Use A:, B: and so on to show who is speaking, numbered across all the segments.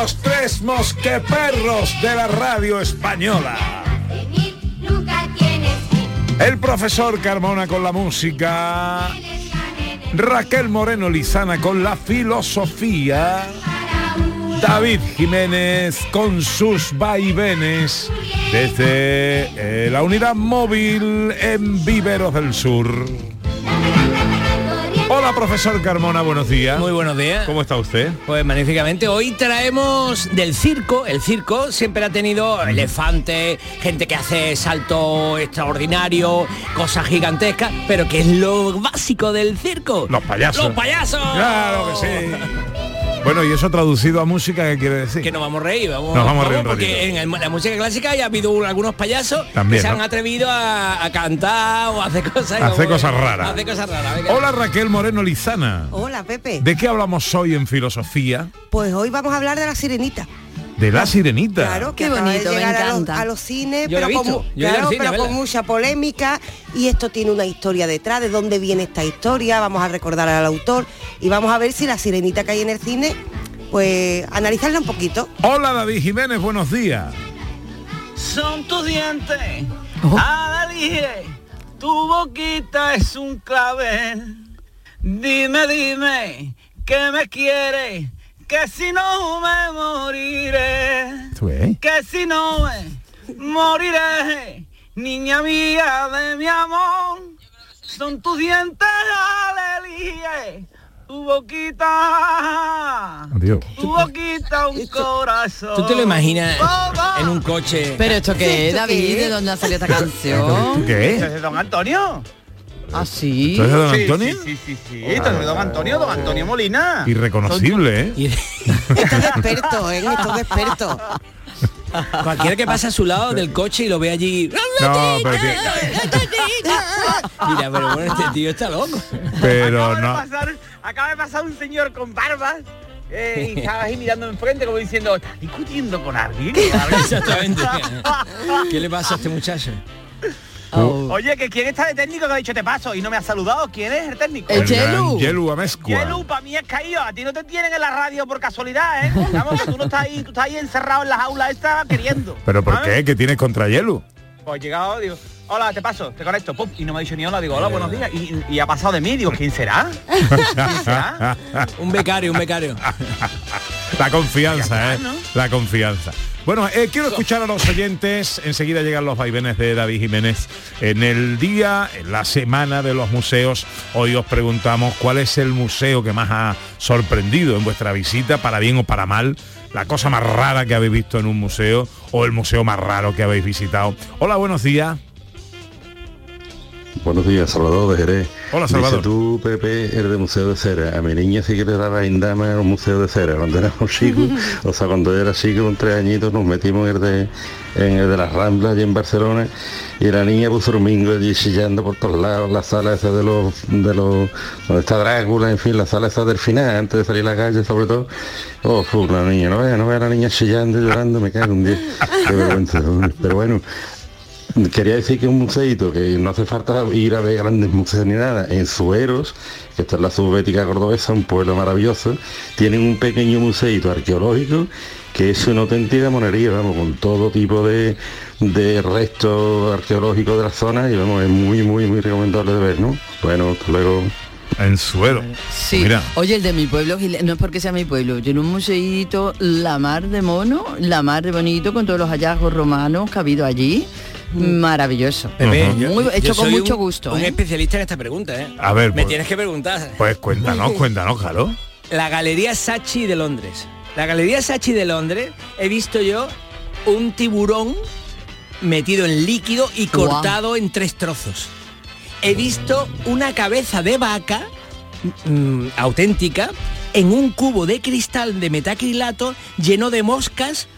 A: Los
B: tres mosqueperros de la radio española. El profesor Carmona con la música, Raquel Moreno Lizana con la filosofía, David Jiménez con sus vaivenes desde eh, la unidad móvil en Viveros del Sur. Hola profesor Carmona, buenos días.
C: Muy buenos días.
B: ¿Cómo está usted?
C: Pues magníficamente. Hoy traemos del circo. El circo siempre ha tenido elefantes, gente que hace salto extraordinario, cosas gigantescas, pero que es lo básico del circo.
B: Los payasos.
C: Los payasos.
B: Claro que sí. Bueno, y eso traducido a música, ¿qué quiere decir?
C: Que nos vamos a reír, vamos,
B: Nos vamos a reír un
C: porque en el- la música clásica ya ha habido un- algunos payasos
B: También,
C: que se
B: ¿no?
C: han atrevido a, a cantar o a hacer cosas como-
B: cosas raras.
C: Hacer cosas raras. venga.
B: Hola Raquel Moreno Lizana.
D: Hola Pepe.
B: ¿De qué hablamos hoy en filosofía?
D: Pues hoy vamos a hablar de la sirenita.
B: De la sirenita.
D: Claro, que
E: Qué
D: acaba de
E: bonito, me
D: llegar a los,
E: encanta.
D: a los cines,
C: Yo lo
D: pero,
C: visto,
D: con, claro,
C: cine
D: pero con mucha polémica y esto tiene una historia detrás, de dónde viene esta historia, vamos a recordar al autor y vamos a ver si la sirenita que hay en el cine, pues analizarla un poquito.
B: Hola David Jiménez, buenos días.
F: son tus dientes.
C: Oh.
F: Adalige, tu boquita es un clavel. Dime, dime, que me quieres, que si no me moriré. Que si no me moriré, niña mía de mi amor. Son tus dientes, alelige, tu boquita.
B: Adiós.
F: Tu boquita, un corazón.
C: ¿Tú te lo imaginas en un coche?
E: Pero esto qué es,
D: ¿Esto
E: David? ¿de dónde ha salido esta
B: ¿Tú
E: canción?
B: qué?
F: ¿Esto es de don Antonio?
E: ¿Ah, sí?
B: ¿Tú eres don
F: Sí,
B: Antonio?
F: Sí, sí, sí, sí. Esto es de don Antonio, don Antonio Molina.
B: Irreconocible, ¿eh?
C: Y-
D: Esto es de experto, ¿eh? Esto es de experto.
C: Cualquiera que pase a su lado del coche y lo ve allí.
B: No, pero, que-
C: Mira, pero bueno, este tío está loco.
B: pero
F: acaba,
B: no.
F: de pasar, acaba de pasar un señor con barbas eh, y estaba ahí mirando enfrente como diciendo, ¿estás discutiendo con alguien?
C: Exactamente. ¿Qué le pasa a este muchacho?
E: Oh.
F: Oye, que quién está de técnico que ha dicho te paso y no me ha saludado. ¿Quién es el técnico?
E: El Yelu.
B: Yelu Amezcua.
F: Yelu, para mí es caído. A ti no te tienen en la radio por casualidad, ¿eh? Vamos, que tú no estás ahí, tú estás ahí encerrado en las aulas esta queriendo.
B: ¿Pero por
F: ¿sabes?
B: qué? ¿Qué tienes contra Yelu?
F: Pues llegado, digo, hola, te paso, te conecto, pum, y no me ha dicho ni hola, digo, hola, buenos días, y, y ha pasado de mí, digo, ¿quién será? ¿Quién será?
C: Un becario, un becario.
B: La confianza, ¿eh?
F: ¿no?
B: La confianza. Bueno, eh, quiero escuchar a los oyentes. Enseguida llegan los vaivenes de David Jiménez. En el día, en la semana de los museos, hoy os preguntamos cuál es el museo que más ha sorprendido en vuestra visita, para bien o para mal. La cosa más rara que habéis visto en un museo o el museo más raro que habéis visitado. Hola, buenos días.
G: Buenos días, Salvador de Jerez.
B: Hola, Salvador.
G: Dice tú, Pepe, eres de Museo de Cera. A mi niña sí que le daba indama un Museo de Cera. Cuando éramos chicos, o sea, cuando era chico, con tres añitos, nos metimos en el de, en el de las Ramblas, allí en Barcelona, y la niña puso domingo allí chillando por todos lados, la sala esa de los, de los, donde está Drácula, en fin, la sala esa del final, antes de salir a la calle, sobre todo. Oh, fu, la niña, no vea, no vea a la niña chillando y llorando, me cago un día. Qué vergüenza. Pero bueno, Quería decir que un museito que no hace falta ir a ver grandes museos ni nada. En Sueros, que está en la subbética cordobesa, un pueblo maravilloso, tienen un pequeño museito arqueológico que es una auténtica monería, vamos, con todo tipo de, de restos arqueológicos de la zona y vamos, es muy, muy, muy recomendable de ver, ¿no? Bueno, hasta luego.
B: En suero.
E: Sí.
B: Mira.
E: Oye, el de mi pueblo, no es porque sea mi pueblo, tiene un museíto, la mar de mono, la mar de bonito, con todos los hallazgos romanos que ha habido allí. Maravilloso.
C: Pepe, yo-
E: hecho
C: yo
E: con mucho
C: un-
E: gusto.
C: Un
E: ¿eh?
C: especialista en esta pregunta, ¿eh?
B: A ver,
C: Me
B: pues-
C: tienes que preguntar.
B: Pues cuéntanos, cuéntanos, claro.
C: La Galería Sachi de Londres. La Galería Sachi de Londres he visto yo un tiburón metido en líquido y cortado en tres trozos. He visto una cabeza de vaca mm, auténtica en un cubo de cristal de metacrilato lleno de moscas,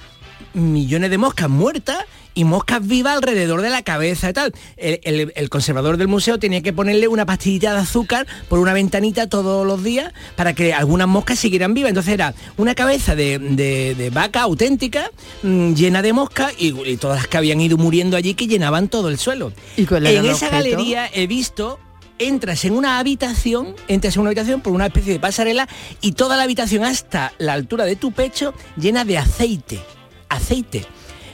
C: millones de moscas muertas y moscas vivas alrededor de la cabeza y tal. El, el- el conservador del museo tenía que ponerle una pastillita de azúcar por una ventanita todos los días para que algunas moscas siguieran vivas. Entonces era una cabeza de, de- de vaca auténtica, mm, llena de moscas y, y todas las que habían ido muriendo allí que llenaban todo el suelo.
E: ¿Y
C: en esa
E: objeto?
C: galería he visto entras en una habitación, entras en una habitación por una especie de pasarela y toda la habitación hasta la altura de tu pecho llena de aceite, aceite.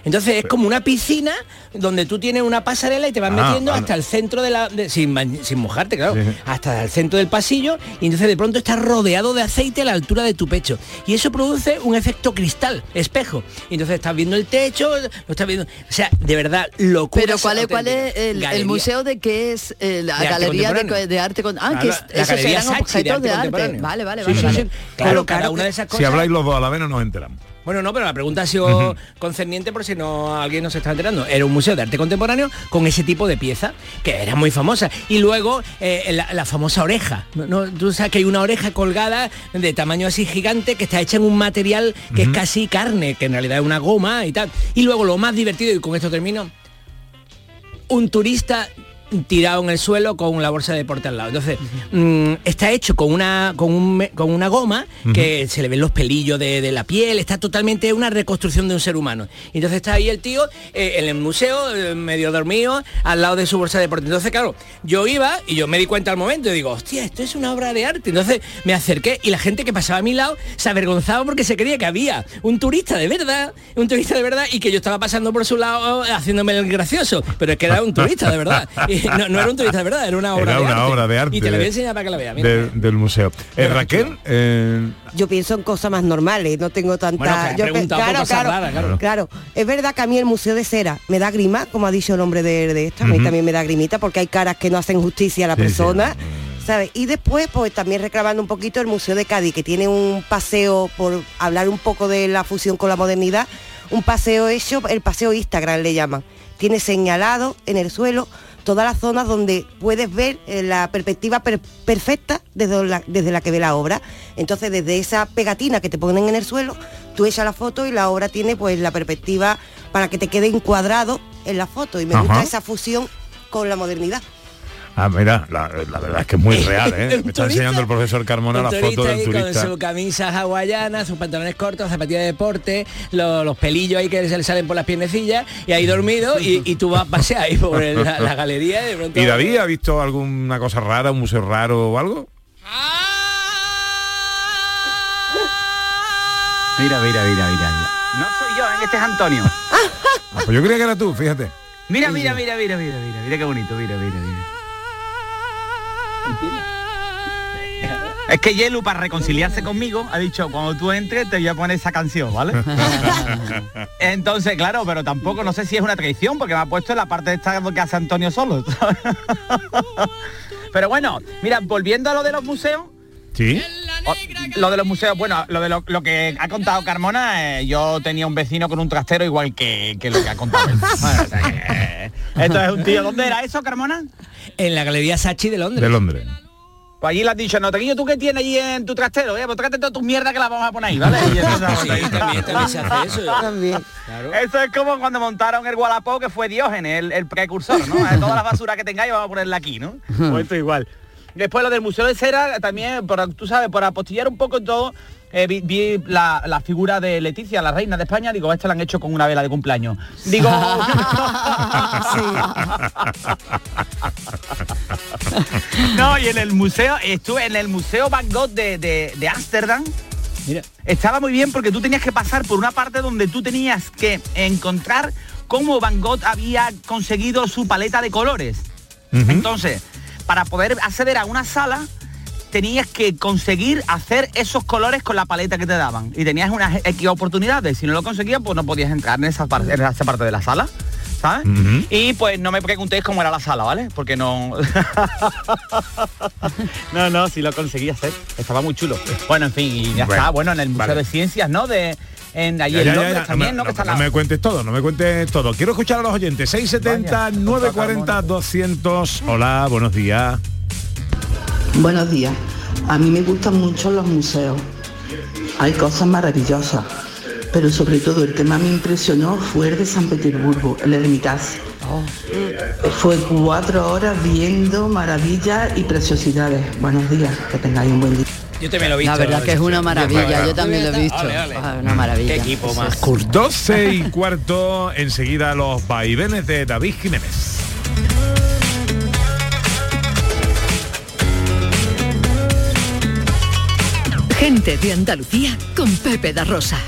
C: Entonces es como una piscina donde tú tienes una pasarela y te vas
B: Ah,
C: metiendo hasta el centro de la... de- sin, sin mojarte, claro.
B: Sí.
C: Hasta el centro del pasillo y entonces de pronto estás rodeado de aceite a la altura de tu pecho. Y eso produce un efecto cristal, espejo. Y entonces estás viendo el techo, lo estás viendo... O sea, de verdad, locura.
E: Pero ¿cuál es, cuál es el, museo de qué es eh, la
C: De arte
E: galería de, arte con ah
C: Ah,
E: que
C: la-
E: es-
C: la
E: esos
C: Galería
E: eran
C: Sachi de
E: objetos
C: arte
E: de arte, vale vale
C: Sí,
E: vale,
C: sí,
E: vale.
C: sí. Claro, cada una de esas cosas...
B: Si habláis los dos a la vez no nos enteramos.
C: Bueno, no, pero la pregunta ha sido concerniente por si no alguien no se está enterando. Era un museo de arte contemporáneo con ese tipo de pieza que era muy famosa. Y luego eh, la, la famosa oreja. No, no, tú sabes que hay una oreja colgada de tamaño así gigante que está hecha en un material que es casi carne, que en realidad es una goma y tal. Y luego lo más divertido, y con esto termino, un turista tirado en el suelo con la bolsa de deporte al lado. Entonces, mm, está hecho con una, con, un con una goma que se le ven los pelillos de, de la piel, está totalmente una reconstrucción de un ser humano. Entonces está ahí el tío eh, en el museo, eh, medio dormido, al lado de su bolsa de deporte. Entonces, claro, yo iba y yo me di cuenta al momento y digo, hostia, esto es una obra de arte. Entonces me acerqué y la gente que pasaba a mi lado se avergonzaba porque se creía que había un turista de verdad, un turista de verdad y que yo estaba pasando por su lado eh, haciéndome el gracioso. Pero es que era un turista de verdad. Y no, no era un turista de verdad, era una obra,
B: Era
C: de,
B: una
C: arte.
B: obra de arte
C: Y te la voy a enseñar para que la veas.
B: de- del museo. Eh, Raquel, eh,
D: Yo pienso en cosas más normales, no tengo tanta...
C: Bueno, que has
D: yo pe-
C: raras, claro.
D: claro. Es verdad que a mí el Museo de Cera me da grima, como ha dicho el hombre de, de esto, a mí también me da grimita porque hay caras que no hacen justicia a la
B: Sí, sí.
D: persona. ¿sabes? Y después, pues también reclamando un poquito el Museo de Cádiz, que tiene un paseo, por hablar un poco de la fusión con la modernidad, un paseo hecho, el paseo Instagram le llaman. Tiene señalado en el suelo todas las zonas donde puedes ver eh, la perspectiva per- perfecta desde la, desde la que ve la obra. Entonces, desde esa pegatina que te ponen en el suelo, tú echas la foto y la obra tiene pues la perspectiva para que te quede encuadrado en la foto. Y me
B: Ajá.
D: gusta esa fusión con la modernidad.
B: Ah, mira, la, la verdad es que es muy real, ¿eh? Me está
C: turista-
B: enseñando el profesor Carmona la foto del
C: ahí
B: turista.
C: Con su camisa hawaiana, sus pantalones cortos, zapatillas de deporte, lo- los pelillos ahí que se le salen por las piernecillas y ahí dormido y, y tú vas pasear ahí por el- la, la galería y de pronto...
B: ¿Y David ha visto alguna cosa rara, un museo raro o algo?
F: Mira, mira, mira, mira. No soy yo, este es Antonio.
B: Ah, pues yo creía que era tú, fíjate.
F: Mira, mira, mira, mira, mira, mira, mira qué bonito, mira, mira, mira. Es que Yelu, para reconciliarse conmigo, ha dicho, cuando tú entres te voy a poner esa canción, ¿vale? Entonces, claro, pero tampoco, no sé si es una traición, porque me ha puesto en la parte de esta que hace Antonio solo. pero bueno, mira, volviendo a lo de los museos,
B: Sí.
F: o- lo de los museos, bueno, lo de lo, lo que ha contado Carmona, eh, yo tenía un vecino con un trastero igual que, que lo que ha contado él. Bueno, o sea que, eh, esto es un tío. ¿Dónde era eso, Carmona?
C: En la Galería Sachi de Londres.
B: De Londres.
F: Pues allí le has dicho, no, Tequillo, ¿tú qué tienes allí en tu trastero? Eh, pues tráete todas tus mierdas que las vamos a poner ahí, ¿vale? Y eso,
C: Sí, también, también se hace eso.
D: También.
C: Claro.
F: Eso es como cuando montaron el Wallapop, que fue Diógenes, el, el precursor, ¿no? Eh, Toda la basura que tengáis vamos a ponerla aquí, ¿no? Pues esto igual. Después lo del Museo de Cera, también, por, tú sabes, por apostillar un poco en todo, eh, vi, vi la, la figura de Leticia, la reina de España, digo, esta la han hecho con una vela de cumpleaños. Digo... no, y en el museo, estuve en el Museo Van Gogh de, de, de Ámsterdam,
C: Mira.
F: estaba muy bien porque tú tenías que pasar por una parte donde tú tenías que encontrar cómo Van Gogh había conseguido su paleta de colores. Entonces, para poder acceder a una sala, tenías que conseguir hacer esos colores con la paleta que te daban. Y tenías unas X oportunidades. Si no lo conseguías, pues no podías entrar en esa, par- en esa parte de la sala. ¿Sabes? Y pues no me preguntéis cómo era la sala, ¿vale? Porque no... no, no, si lo conseguí hacer. Estaba muy chulo. Bueno, en fin, y ya
B: Bueno,
F: está. Bueno, en el Museo
B: vale.
F: de Ciencias, ¿no? De, en, allí Londres
B: no,
F: también,
B: me,
F: ¿no? Que
B: no-
F: está
B: no
F: la-
B: me cuentes todo, no me cuentes todo. Quiero escuchar a los oyentes. 670
F: Vaya,
B: 940 200. Hola, buenos días.
H: Buenos días. A mí me gustan mucho los museos Hay cosas maravillosas, pero sobre todo el que más me impresionó fue el de San Petersburgo, el mi casa. Fue cuatro horas viendo maravillas y preciosidades. Buenos días, que tengáis un buen día.
C: Yo también lo he visto.
E: La verdad que es una maravilla, yo también lo he visto.
C: Ole, ole.
E: Ah, Una maravilla.
C: Qué equipo más.
B: Pues 12 y cuarto, enseguida los vaivenes de David Jiménez.
I: Gente de Andalucía con Pepe da Rosa.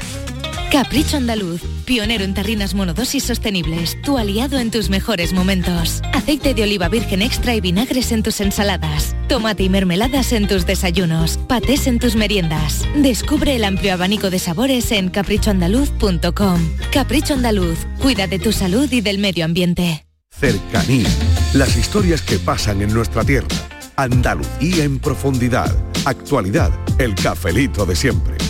J: Capricho Andaluz, pionero en tarrinas monodosis sostenibles, tu aliado en tus mejores momentos. Aceite de oliva virgen extra y vinagres en tus ensaladas, tomate y mermeladas en tus desayunos, patés en tus meriendas. Descubre el amplio abanico de sabores en caprichoandaluz.com. Capricho Andaluz, cuida de tu salud y del medio ambiente.
K: Cercanía. Las historias que pasan en nuestra tierra. Andalucía en profundidad. Actualidad. El cafelito de siempre.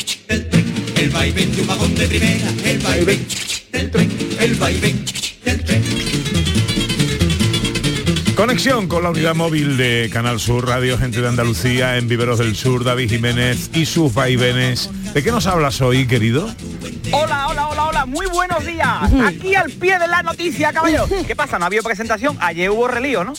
L: del tren, el vaivén de un vagón de primera, el vaivén del tren, el vaivén del tren.
B: Conexión con la unidad móvil de Canal Sur Radio, gente de Andalucía, en Viveros del Sur, David Jiménez y sus vaivenes. ¿De qué nos hablas hoy, querido?
F: Hola, hola, hola, hola, muy buenos días. Aquí al pie de la noticia, caballero. ¿Qué pasa? ¿No había presentación? Ayer hubo relío, ¿no?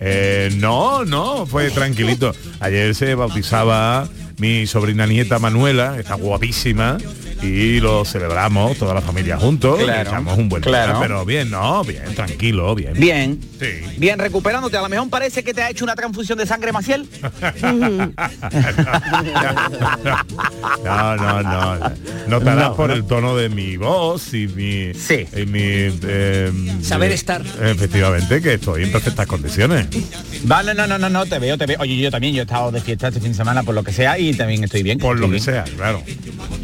B: Eh, no, no, fue tranquilito. Ayer se bautizaba mi sobrina nieta Manuela, está guapísima, y lo celebramos toda la familia juntos.
F: Claro,
B: Echamos un buen
F: claro.
B: día, pero bien, no, bien, tranquilo, bien.
F: Bien.
B: Sí.
F: Bien, recuperándote. A lo mejor parece que te ha hecho una transfusión de sangre Maciel.
B: No, no, no. Notarás por el tono de mi voz y mi, y mi eh,
C: Saber estar.
B: Efectivamente, que estoy en perfectas condiciones.
F: Vale, no, no, no, no, te veo, te veo. Oye, yo también, yo he estado de fiesta este fin de semana por lo que sea y también estoy bien.
B: Por lo
F: estoy
B: que
F: bien.
B: sea, claro.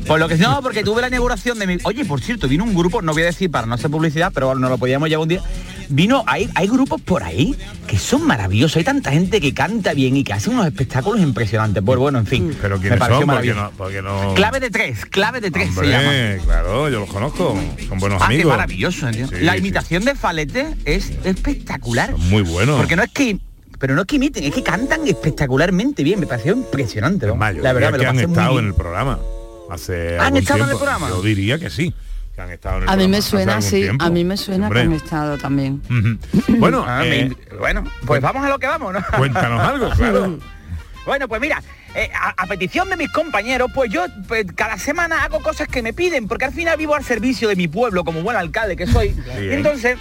F: Por lo que no, porque tuve la inauguración de mi. Oye, por cierto, vino un grupo, no voy a decir para no hacer publicidad, pero no lo podíamos llevar un día. Vino, hay, hay grupos por ahí que son maravillosos. Hay tanta gente que canta bien y que hace unos espectáculos impresionantes. Pues bueno, en fin.
B: Pero
F: me
B: ¿quiénes
F: pareció
B: son?
F: Maravilloso.
B: no, porque no...
F: Clave de tres, clave de tres se llama.
B: Hombre, claro, yo los conozco. Son buenos
F: Ah, qué
B: amigos.
F: maravilloso.
B: Sí,
F: La
B: sí.
F: imitación de Falete es espectacular.
B: Muy bueno.
F: Porque no es que pero no es que imiten, es que cantan espectacularmente bien. Me pareció impresionante. ¿no?
B: Mayo,
F: la verdad, me
B: que
F: lo
B: han
F: pasé muy
B: estado
F: bien.
B: en el programa. Hace
F: ¿Han
B: algún
F: estado en el programa?
B: Yo diría que sí. Que han estado en el
E: A mí me suena
B: tiempo.
E: a mí me suena
B: Hombre.
E: que han estado también.
B: Bueno,
F: Ah,
B: eh,
F: me- bueno, pues vamos a lo que vamos, ¿no?
B: cuéntanos algo, claro.
F: Bueno, pues mira, eh, a, a petición de mis compañeros, pues yo pues, cada semana hago cosas que me piden, porque al final vivo al servicio de mi pueblo, como buen alcalde que soy. Y entonces,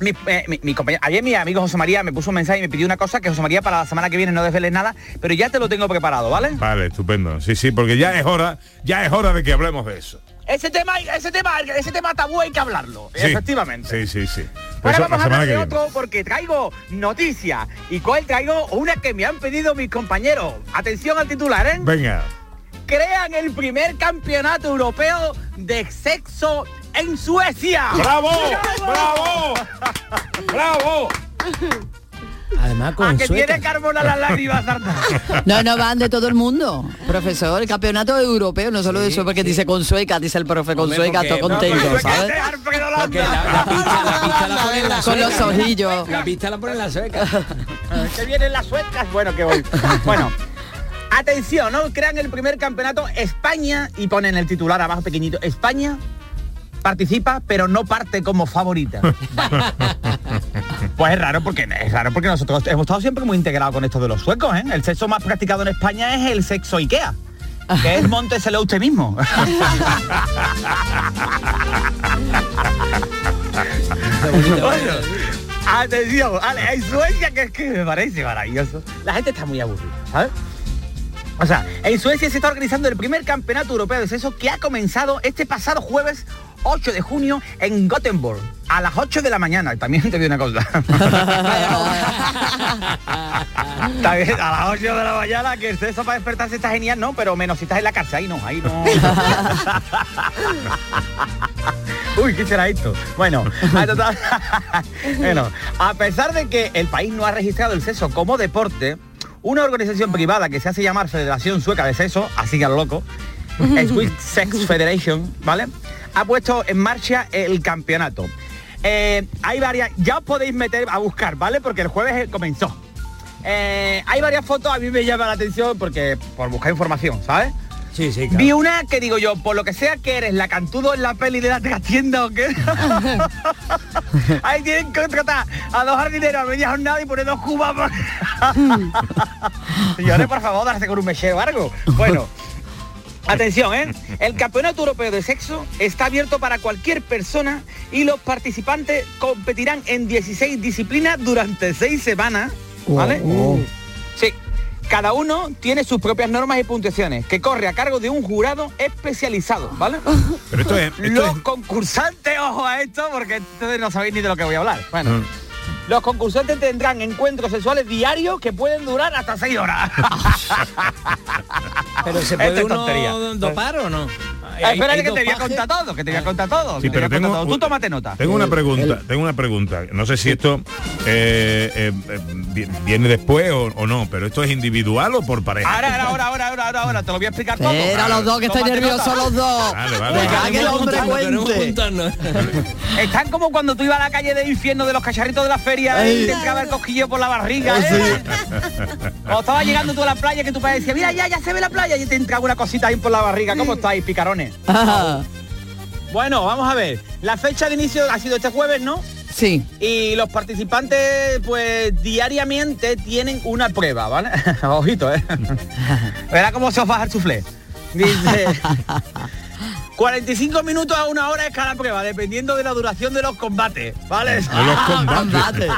F: mi, eh, mi- mi compañero, ayer mi amigo José María me puso un mensaje y me pidió una cosa que José María para la semana que viene no desveles nada, pero ya te lo tengo preparado, ¿vale?
B: Vale, estupendo. Sí, sí, porque ya es hora, ya es hora de que hablemos de eso.
F: Ese tema, ese tema, ese tema tabú hay que hablarlo,
B: Sí.
F: efectivamente.
B: Sí, sí, sí.
F: Ahora
B: Eso,
F: vamos a hablar de
B: viene.
F: otro porque traigo noticias. ¿Y cuál traigo? Una que me han pedido mis compañeros. Atención al titular, ¿eh?
B: Venga.
F: Crean el primer campeonato europeo de sexo en Suecia.
B: ¡Bravo! ¡Bravo! ¡Bravo!
C: Además
F: ¿A
C: con
F: que
C: sueca.
F: tiene Carmona las lágrimas?
E: No, no van de todo el mundo, profesor, el campeonato europeo, no solo eso, porque dice con sueca, dice el profe, con
C: Hombre,
E: sueca, todo
C: no,
E: contento,
C: porque-
E: ¿sabes?
C: Porque la, la pista, la pista la ponen la
E: Con los
C: sueca.
E: ojillos.
C: La pista la ponen la sueca.
F: que vienen las suecas. Bueno, que voy. Bueno. Atención, ¿no? Crean el primer campeonato España y ponen el titular abajo pequeñito. España participa, pero no parte como favorita. Pues es raro porque es raro porque nosotros hemos estado siempre muy integrados con esto de los suecos, ¿eh? El sexo más practicado en España es el sexo Ikea. Que es monteselo usted mismo. Bueno, atención, vale, hay Suecia que es que me parece maravilloso. La gente está muy aburrida, ¿sabes? O sea, en Suecia se está organizando el primer campeonato europeo de sexo que ha comenzado este pasado jueves 8 de junio en Gothenburg, a las 8 de la mañana. También te digo una cosa. Bien, a las 8 de la mañana, que el sexo para despertarse está genial, ¿no? Pero menos si estás en la cárcel, ahí no, ahí no. Uy, ¿qué será esto? Bueno, a, total- bueno, a pesar de que el país no ha registrado el sexo como deporte, una organización privada que se hace llamar Federación Sueca de Sexo, así que a lo loco, Swiss Sex Federation, ¿vale? Ha puesto en marcha el campeonato. Eh, hay varias, ya os podéis meter a buscar, ¿vale? Porque el jueves comenzó. Eh, hay varias fotos, a mí me llama la atención porque por buscar información, ¿sabes?
C: Sí, sí,
F: Vi una que digo yo, por lo que sea que eres la cantudo en la peli de la tienda o qué. Ahí tienen que contratar a dos jardineros a media jornada y poner dos cubas. por- Señores, por favor, darse con un mechero o algo. Bueno. Atención, ¿eh? El Campeonato Europeo de Sexo está abierto para cualquier persona y los participantes competirán en 16 disciplinas durante 6 semanas, ¿vale? Sí. Cada uno tiene sus propias normas y puntuaciones, que corre a cargo de un jurado especializado, ¿vale?
B: Pero esto es... esto
F: Los
B: es-
F: concursantes, ojo a esto, porque entonces no sabéis ni de lo que voy a hablar. Bueno.
B: Mm.
F: Los concursantes tendrán encuentros sexuales diarios que pueden durar hasta 6 horas.
C: Pero se puede uno
F: tontería.
C: dopar o no?
F: Espérate que te voy a contar todo, que te voy a contar todo.
B: Sí,
F: te
B: pero tengo-
F: todo. Tú tómate nota.
B: Tengo una pregunta, tengo una pregunta. No sé si esto eh, eh, eh, vi- viene después o, o no, pero esto es individual o por pareja.
F: Ahora, ahora, ahora, ahora, ahora, ahora, ahora, te lo voy a explicar todo.
E: Espera, los dos, que estoy
F: nota.
E: los dos.
B: Vale, vale.
E: El hombre cuente.
F: Están como cuando tú ibas a la calle de infierno de los cacharritos de la feria y te entraba el cosquillo por la barriga. ¿eh? Cuando estaba llegando tú a la playa que tu padre decía, mira, ya, ya se ve la playa y te entraba una cosita ahí por la barriga. ¿Cómo estáis, Bueno, vamos a ver. La fecha de inicio ha sido este jueves, ¿no?
E: Sí.
F: Y los participantes, pues diariamente tienen una prueba, ¿vale? Ojito, ¿eh? Verá cómo se os baja el suflé. Dice... 45 minutos a una hora es cada prueba, dependiendo de la duración de los combates, ¿vale?
B: De los combates.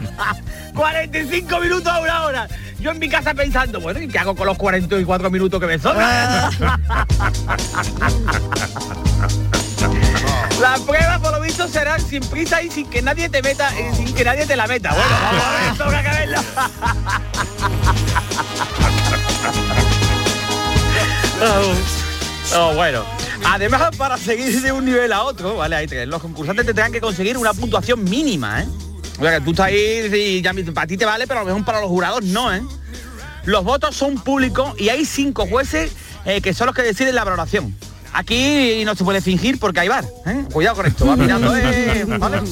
F: 45 minutos a una hora. Yo en mi casa pensando, bueno, ¿y qué hago con los 44 minutos que me sobran? La prueba por lo visto será sin prisa y sin que nadie te meta, eh, sin que nadie te la meta. Bueno, vamos a ver, toca que. Oh, bueno. Además, para seguir de un nivel a otro, ¿vale? Tres. Los concursantes tendrán que conseguir una puntuación mínima, ¿eh? O sea, que tú estás ahí y ya para ti te vale, pero a lo mejor para los jurados no, ¿eh? Los votos son públicos y hay cinco jueces eh, que son los que deciden la valoración. Aquí no se puede fingir porque hay bar. ¿eh? Cuidado con esto, va mirando, eh, ¿vale?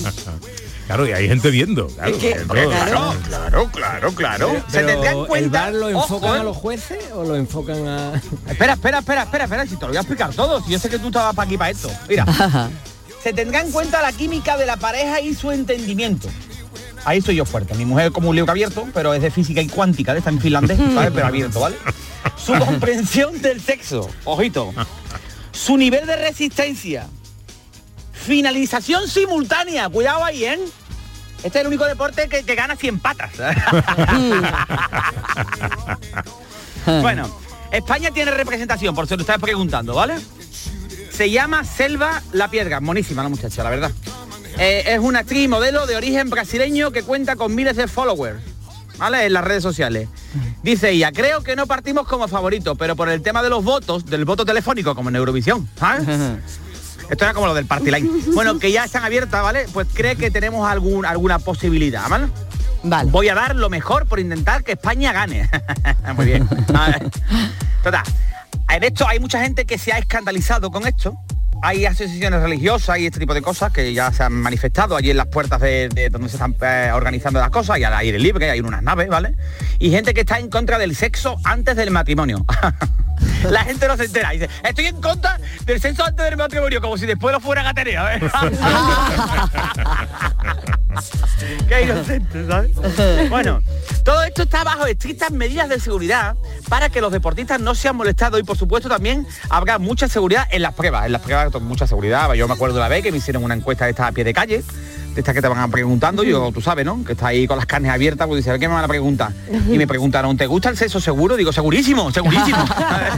B: Claro, y hay gente viendo. Claro,
F: Es que-
B: viendo.
F: claro, claro, claro, claro. Se tendrá en
C: ¿El
F: cuenta.
C: bar lo enfocan
F: ¿eh?
C: a los jueces o lo enfocan a...?
F: Espera, espera, espera, espera, espera, si te lo voy a explicar todo. Si yo sé que tú estabas para aquí para esto. Mira, se tendrá en cuenta la química de la pareja y su entendimiento. Ahí soy yo fuerte. Mi mujer es como un libro abierto, pero es de física y cuántica, de esta en finlandés, ¿sabes? Pero abierto, ¿vale? Su comprensión del sexo, ojito. Su nivel de resistencia. Finalización simultánea, cuidado ahí, ¿eh? Este es el único deporte que, que gana 100 patas. bueno, España tiene representación, por si lo estáis preguntando, ¿vale? Se llama Selva La Piedra, monísima la muchacha, la verdad. Eh, es una actriz y modelo de origen brasileño que cuenta con miles de followers, ¿vale? En las redes sociales. Dice ella, creo que no partimos como favoritos, pero por el tema de los votos, del voto telefónico como en Eurovisión, ¿sabes? Esto era como lo del party line. Bueno, que ya están abiertas, ¿vale? Pues cree que tenemos algún, alguna posibilidad, ¿vale?
E: Vale.
F: Voy a dar lo mejor por intentar que España gane. Muy bien. Total. En esto hay mucha gente que se ha escandalizado con esto. Hay asociaciones religiosas y este tipo de cosas que ya se han manifestado allí en las puertas de, de donde se están eh, organizando las cosas y al aire libre, hay unas naves, ¿vale? Y gente que está en contra del sexo antes del matrimonio. La gente no se entera. Dice, estoy en contra del sexo antes del matrimonio, como si después lo fueran a tener. ¿eh? Qué inocente, ¿sabes? Bueno, todo esto está bajo estrictas medidas de seguridad para que los deportistas no sean molestados y por supuesto también habrá mucha seguridad en las pruebas. En las pruebas con mucha seguridad. Yo me acuerdo de la vez que me hicieron una encuesta de estas a pie de calle, de estas que te van preguntando, yo tú sabes, ¿no? Que está ahí con las carnes abiertas, pues dice, a ver qué me van a preguntar. Y me preguntaron, ¿te gusta el sexo seguro? Digo, segurísimo, segurísimo.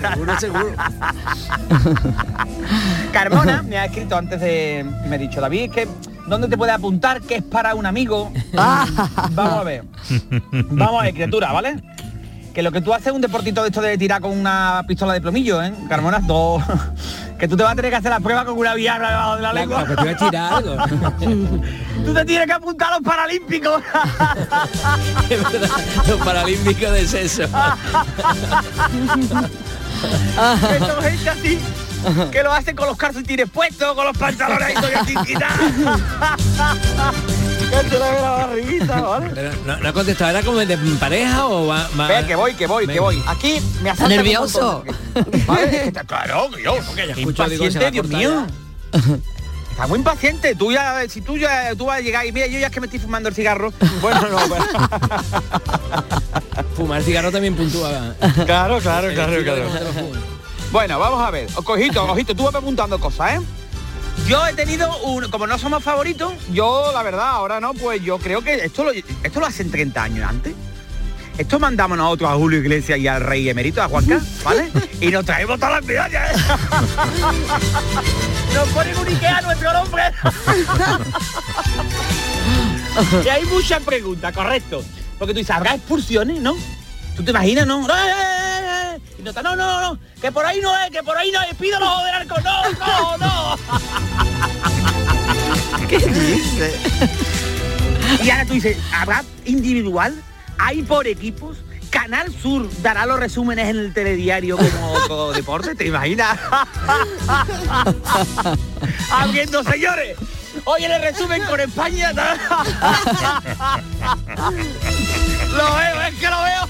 C: Seguro, seguro.
F: Carmona me ha escrito antes de... Me ha dicho, David, es que ¿Dónde te puede apuntar? ¿Qué es para un amigo? Vamos a ver. Vamos a ver, criatura, ¿vale? Que lo que tú haces es un deportito de esto de tirar con una pistola de plomillo, ¿eh? Carmona, dos. Que tú te vas a tener que hacer la prueba con una viagra debajo de la
C: La-
F: lengua.
C: es tirar algo.
F: tú te tienes que apuntar a los paralímpicos.
C: Es verdad, Los paralímpicos de sexo.
F: Esto es así. Que lo hacen con los calcetines puestos, con los pantalones sin quitar. Barriguita, ¿vale?
C: Pero no, no ha contestado, ¿era como de pareja o va, va-
F: Ve, que voy, que voy, que voy. Aquí me asaltan un
E: Nervioso.
F: ¿Vale? Es que está- Claro, que yo.
C: Porque ya
F: Qué
C: escucho,
F: impaciente, Dios mío. Está muy impaciente. Tú ya, si tú ya, tú vas a llegar y mira, yo ya es que me estoy fumando el cigarro. Bueno, no, pero-
C: Fumar cigarro también puntúa.
F: Claro, claro,
C: El
F: claro, claro. Bueno, vamos a ver. Cojito, cojito, tú vas preguntando cosas, ¿eh? Yo he tenido un, como no somos favoritos, yo la verdad, ahora no, pues yo creo que esto lo, esto lo hacen 30 años antes. Esto mandamos nosotros a Julio Iglesias y al rey emérito, a Juanca, ¿vale? Y nos traemos todas las medallas. ¿eh? Nos ponen un Ikea nuestro nombre. y hay muchas preguntas, correcto. Porque tú dices, ¿habrá expulsiones, no? ¿Tú te imaginas, no? ¡Eh, eh, eh, eh! Y no, está, no, no, no, que por ahí no es, que por ahí no es, ojos del arco, no, no, no.
E: ¿Qué dice?
F: Y ahora tú dices, ¿habrá individual? ¿Hay por equipos? Canal Sur dará los resúmenes en el telediario como, como deporte, ¿te imaginas? Habiendo señores, hoy en el resumen con España. lo veo, es que lo veo.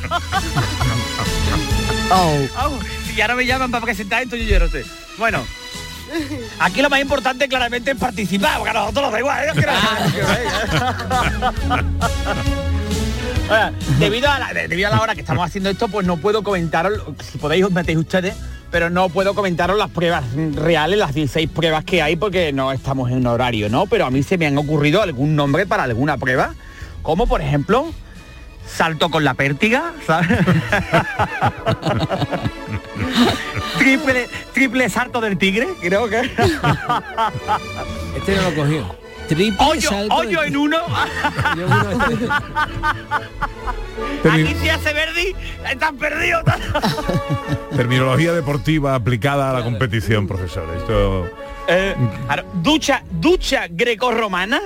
F: Vamos, si ahora me llaman para presentar esto, yo ya no sé. Bueno. Aquí lo más importante claramente es participar, porque a nosotros nos da igual. ¿eh? Ahora, debido, a la, de- debido a la hora que estamos haciendo esto, pues no puedo comentaros, si podéis os metéis ustedes, pero no puedo comentaros las pruebas reales, las 16 pruebas que hay, porque no estamos en horario, ¿no? Pero a mí se me han ocurrido algún nombre para alguna prueba, como por ejemplo, salto con la pértiga, ¿sabes? triple, triple salto del tigre, creo que.
C: Este no lo cogió. Triple
F: hoyo,
C: salto
F: hoyo en uno. Aquí se hace Verdi, están perdidos.
B: Terminología deportiva aplicada a la competición, profesor. Esto
F: Eh, ahora, ducha, ducha grecorromana.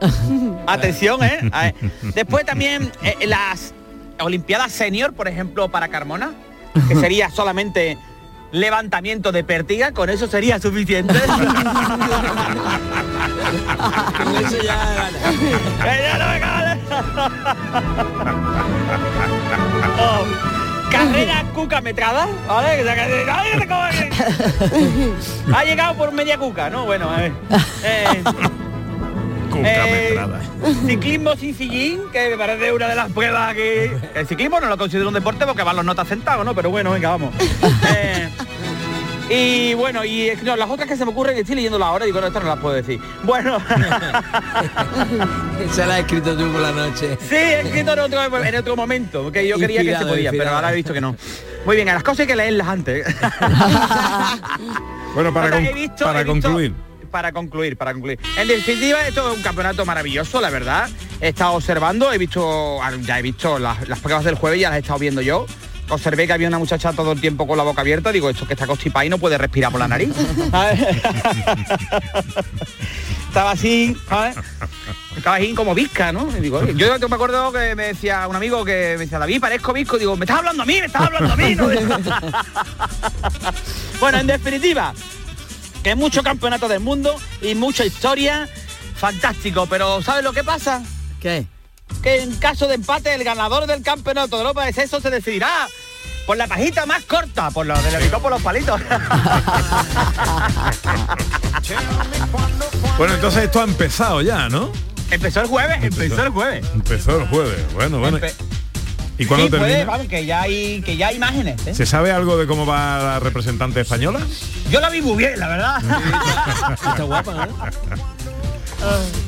F: Atención, ¿eh? Después también eh, las Olimpiadas Senior, por ejemplo, para Carmona, que sería solamente levantamiento de pértiga, con eso sería suficiente.
C: Con eso ya
F: Eh. Oh, Carrera cuca metrada, ¿vale? Que se- ¡Ay, que te come! Ha llegado por media cuca, ¿no? Bueno, a ver. Eh, Eh. Ciclismo sin sillín, que me parece una de las pruebas que... El ciclismo no lo considero un deporte porque van los notas sentados, ¿no? Pero bueno, venga, vamos. Eh, y bueno, y que no, las otras que se me ocurren, estoy leyendo la hora y digo, no, estas no las puedo decir. Bueno,
C: Esa la has escrito tú por la noche.
F: sí, he escrito en otro, en otro momento, porque yo quería que se
C: Inspirado,
F: podía, pero ahora he visto que no. Muy bien, a las cosas hay que leerlas antes.
B: Bueno, para, con-
F: he visto-
B: para
F: he visto-
B: concluir.
F: Para concluir, para concluir. En definitiva, esto es un campeonato maravilloso, la verdad. He estado observando, he visto, ya he visto las, las pruebas del jueves, ya las he estado viendo yo. Observé que había una muchacha todo el tiempo con la boca abierta. Digo, esto que está constipada y no puede respirar por la nariz. Estaba así, ¿sabes? Estaba así como visca, ¿no? Y digo, oye, yo me acuerdo que me decía un amigo que me decía, David, parezco visco. Digo, ¿me estás hablando a mí? ¿Me estás hablando a mí? No, bueno, en definitiva, que mucho campeonato del mundo y mucha historia, fantástico, pero ¿sabes lo que pasa?
E: ¿Qué?
F: Que en caso de empate el ganador del campeonato de Europa de Sexo se decidirá por la pajita más corta, por lo del picó por los palitos.
B: Bueno, entonces esto ha empezado ya, ¿no?
F: empezó el jueves, empezó el jueves.
B: Empezó el jueves. Bueno, bueno.
F: Empe-
B: ¿Y cuándo
F: Sí, puede, vamos, que ya hay que ya hay imágenes. ¿eh?
B: ¿Se sabe algo de cómo va la representante española?
F: Yo la vi muy bien, la verdad.
C: Está guapa, ¿no?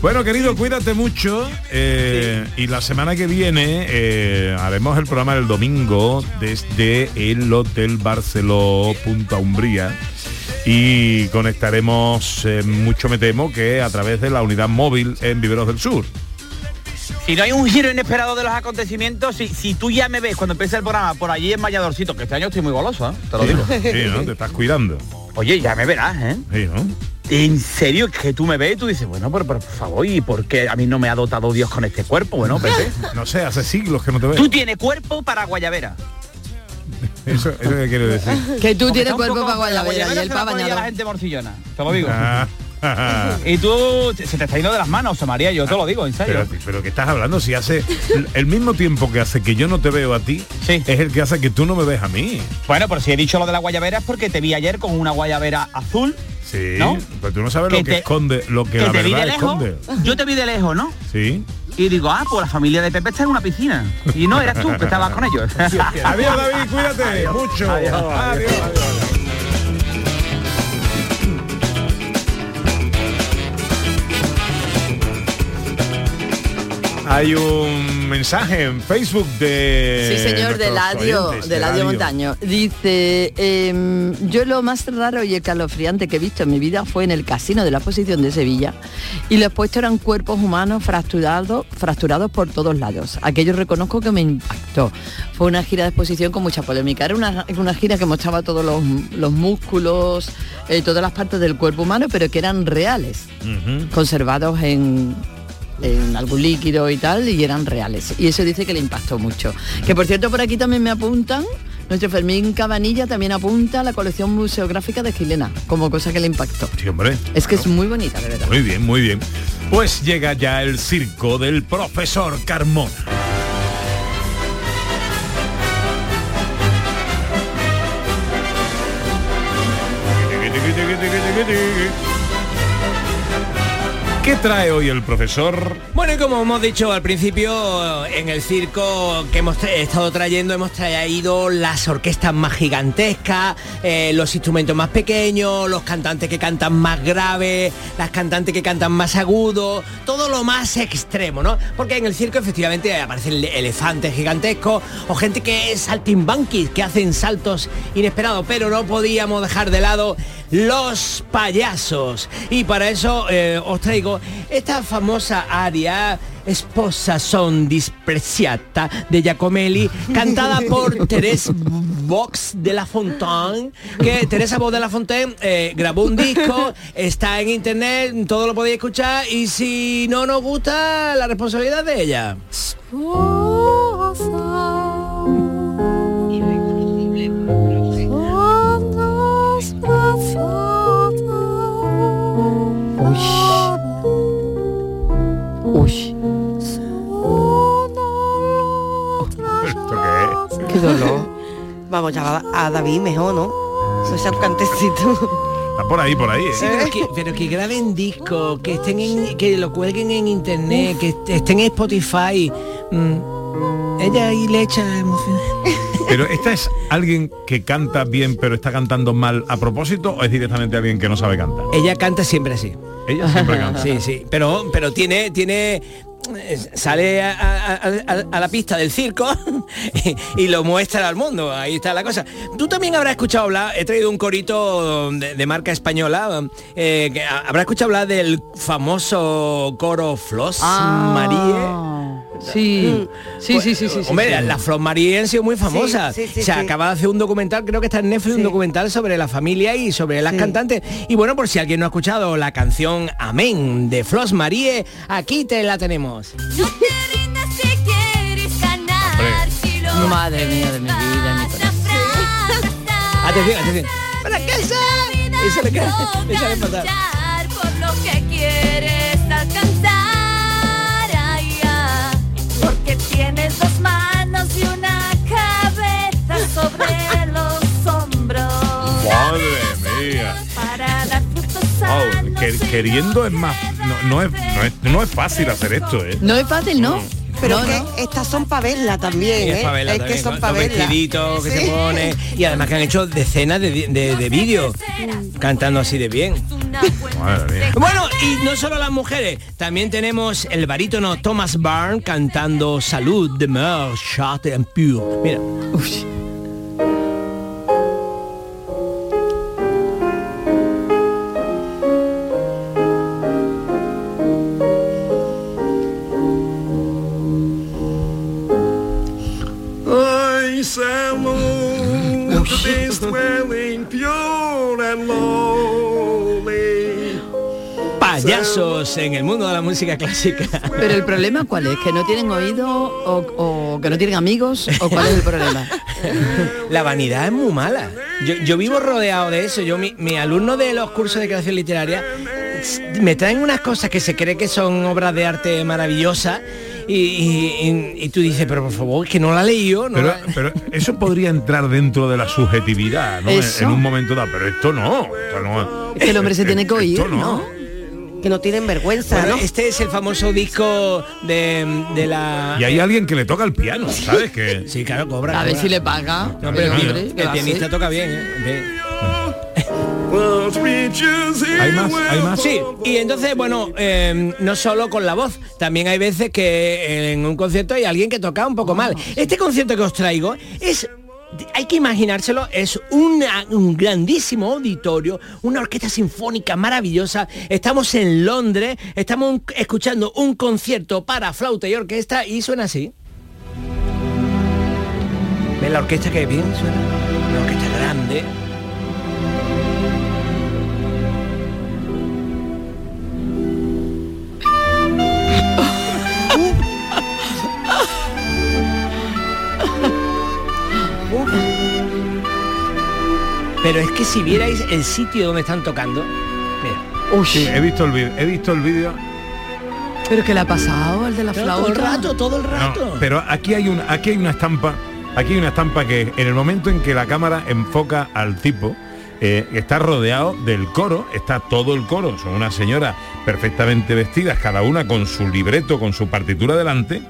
B: Bueno, querido, cuídate mucho. eh, Y la semana que viene eh, haremos el programa el domingo desde el Hotel Barceló Punta Umbría. y conectaremos eh, mucho me temo que a través de la unidad móvil en Viveros del Sur.
F: Si no hay un giro inesperado de los acontecimientos, si, si tú ya me ves cuando empiece el programa por allí en Valladorcito, que este año estoy muy goloso, ¿eh? te lo digo.
B: Sí, ¿no? Te estás cuidando.
F: Oye, ya me verás, ¿eh?
B: Sí, ¿no?
F: En serio, que tú me ves y tú dices, bueno, pero por favor, ¿y por qué a mí no me ha dotado Dios con este cuerpo? Bueno, Pepe.
B: No sé, hace siglos que no te veo.
F: Tú tienes cuerpo para guayabera.
B: Eso, eso qué quiere decir.
E: Que tú
F: Porque
E: tienes cuerpo para guayabera y
F: se
E: para
F: ya la
E: bañador.
F: gente morcillona, te lo digo.
B: Ah,
F: Y tú se te está yendo de las manos, María, yo te lo digo, en serio.
B: pero, pero que estás hablando si hace el mismo tiempo que hace que yo no te veo a ti es el que hace que tú no me ves a mí
F: Bueno, pero si he dicho lo de la guayabera es porque te vi ayer con una guayabera azul.
B: sí
F: ¿No?
B: pues tú no sabes
F: Que
B: lo que
F: te-
B: esconde lo que,
F: Que
B: la
F: te vi de lejos.
B: esconde
F: Yo te vi de lejos, ¿no?
B: sí
F: Y digo, ah, pues la familia de Pepe está en una piscina. Y no eras tú que estabas con ellos.
B: adiós David cuídate mucho
F: Adiós,
B: adiós, adiós. Hay un mensaje en Facebook de
E: Sí, señor, de Ladio,
B: oyentes,
E: de Ladio Montaño. Dice, em, yo lo más raro y escalofriante que he visto en mi vida fue en el casino de la exposición de Sevilla y los puestos eran cuerpos humanos fracturados, fracturados por todos lados. Aquello reconozco que me impactó. Fue una gira de exposición con mucha polémica. Era una, una gira que mostraba todos los, los músculos, eh, todas las partes del cuerpo humano, pero que eran reales conservados en, en algún líquido y tal y eran reales y eso dice que le impactó mucho que por cierto por aquí también me apuntan nuestro Fermín Cabanilla también apunta a la colección museográfica de Gilena como cosa que le impactó
B: Sí, hombre.
E: es que es muy bonita de verdad
B: Muy bien, muy bien. Pues llega ya el circo del profesor Carmona. ¿Qué trae hoy el profesor?
C: Como hemos dicho al principio, en el circo que hemos estado trayendo, hemos traído las orquestas más gigantescas, eh, los instrumentos más pequeños, los cantantes que cantan más grave, las cantantes que cantan más agudo, todo lo más extremo, ¿no? Porque en el circo efectivamente aparecen ele- elefantes gigantescos o gente que es saltimbanquis, que hacen saltos inesperados, pero no podíamos dejar de lado los payasos. Y para eso eh, os traigo esta famosa Esposa son dispreciata de Giacomelli, cantada por Teresa Vox de la Fontaine, que Teresa Vox de la Fontaine eh, grabó un disco, está en internet, todo lo podéis escuchar y si no nos gusta, la responsabilidad de ella.
E: Uy.
B: Qué
D: dolor. Vamos ya a David mejor, ¿no? Eso sea un cantecito.
B: Está por ahí, por ahí. ¿eh?
C: Sí, pero, que, pero que graben discos, que estén en- que lo cuelguen en internet, que est- estén en Spotify. Mm, ella ahí le echa emoción.
B: Pero esta es alguien que canta bien pero está cantando mal a propósito o es directamente alguien que no sabe cantar.
C: Ella canta siempre así.
B: Ella siempre canta.
C: Sí, sí. Pero, pero tiene, tiene. Eh, Sale a, a- a- a la pista del circo y, y lo muestra al mundo. Ahí está la cosa. Tú también habrás escuchado hablar, he traído un corito de, de marca española, eh, que habrás escuchado hablar del famoso coro Flos Marie.
E: Sí, sí, sí, sí, sí. sí,
C: Hombre,
E: sí.
C: la Flor Marie han sido muy famosas.
D: Sí, sí, sí,
C: Se
D: sí.
C: acaba de hacer un documental, creo que está en Netflix, un documental sobre la familia y sobre las
D: Sí.
C: cantantes. Y bueno, por si alguien no ha escuchado la canción Amén de Flos Marie, aquí te la tenemos.
E: Madre mía de mi vida, mi corazón.
C: Atención, atención. ¡Para casa! Eso le cae, eso le
A: sobre los hombros.
B: Madre mía.
A: Para dar frutos
B: Wow,
A: sanos
B: que-
A: y
B: queriendo es más. No, no es, no, es, no es fácil hacer esto, ¿eh?
E: No es fácil, ¿no?
D: Pero
E: No,
D: que
E: no.
D: estas son para verla también,
C: Y
D: ¿eh?
C: es favela
D: es
C: también,
D: que son verla.
C: vestiditos que se
D: Sí.
C: pone y además que han hecho decenas de, de, de vídeos cantando así de bien. Bueno, y no solo las mujeres, también tenemos el barítono Thomas Byrne cantando Salud de Mer, Chat and Pure. Mira. En el mundo de la música clásica.
E: Pero el problema cuál es, que no tienen oído o, o que no tienen amigos o cuál es el problema.
C: La vanidad es muy mala. Yo, yo vivo rodeado de eso. Yo, mi, mi alumno de los cursos de creación literaria me traen unas cosas que se cree que son obras de arte maravillosas y, y- y- y tú dices, pero por favor, que no la leí yo. No
B: Pero,
C: la-
B: pero eso podría entrar dentro de la subjetividad, ¿no? En, un momento dado, pero esto no, esto no.
E: Es que el hombre se tiene que oír,
B: Esto
E: ¿no?
D: Que no tienen vergüenza,
C: Bueno,
D: ¿no?
C: este es el famoso disco de, de la...
B: Y hay alguien que le toca el piano, ¿sabes? Que
C: Sí, claro, cobra.
E: A ver
C: cobra.
E: si le paga.
C: No, pero
E: el
C: el,
E: hombre, ¿qué va a
C: pianista toca bien, ¿eh?
B: hay más, hay más.
C: Sí, y entonces, bueno, eh, no solo con la voz, también hay veces que en un concierto hay alguien que toca un poco mal. Este concierto que os traigo es hay que imaginárselo, es una- un grandísimo auditorio, una orquesta sinfónica maravillosa. Estamos en Londres, estamos escuchando un concierto para flauta y orquesta y suena así. ¿Ves la orquesta que bien suena? Una orquesta grande. Pero es que si vierais el sitio donde están tocando, mira,
B: Sí, he visto el vídeo, he visto el vídeo.
E: Pero que le ha pasado al de la flauta.
C: todo el rato, todo el
B: No,
C: rato.
B: pero aquí hay una, aquí hay una estampa, aquí hay una estampa que en el momento en que la cámara enfoca al tipo, eh, está rodeado del coro, está todo el coro, son unas señoras perfectamente vestidas, cada una con su libreto, con su partitura delante,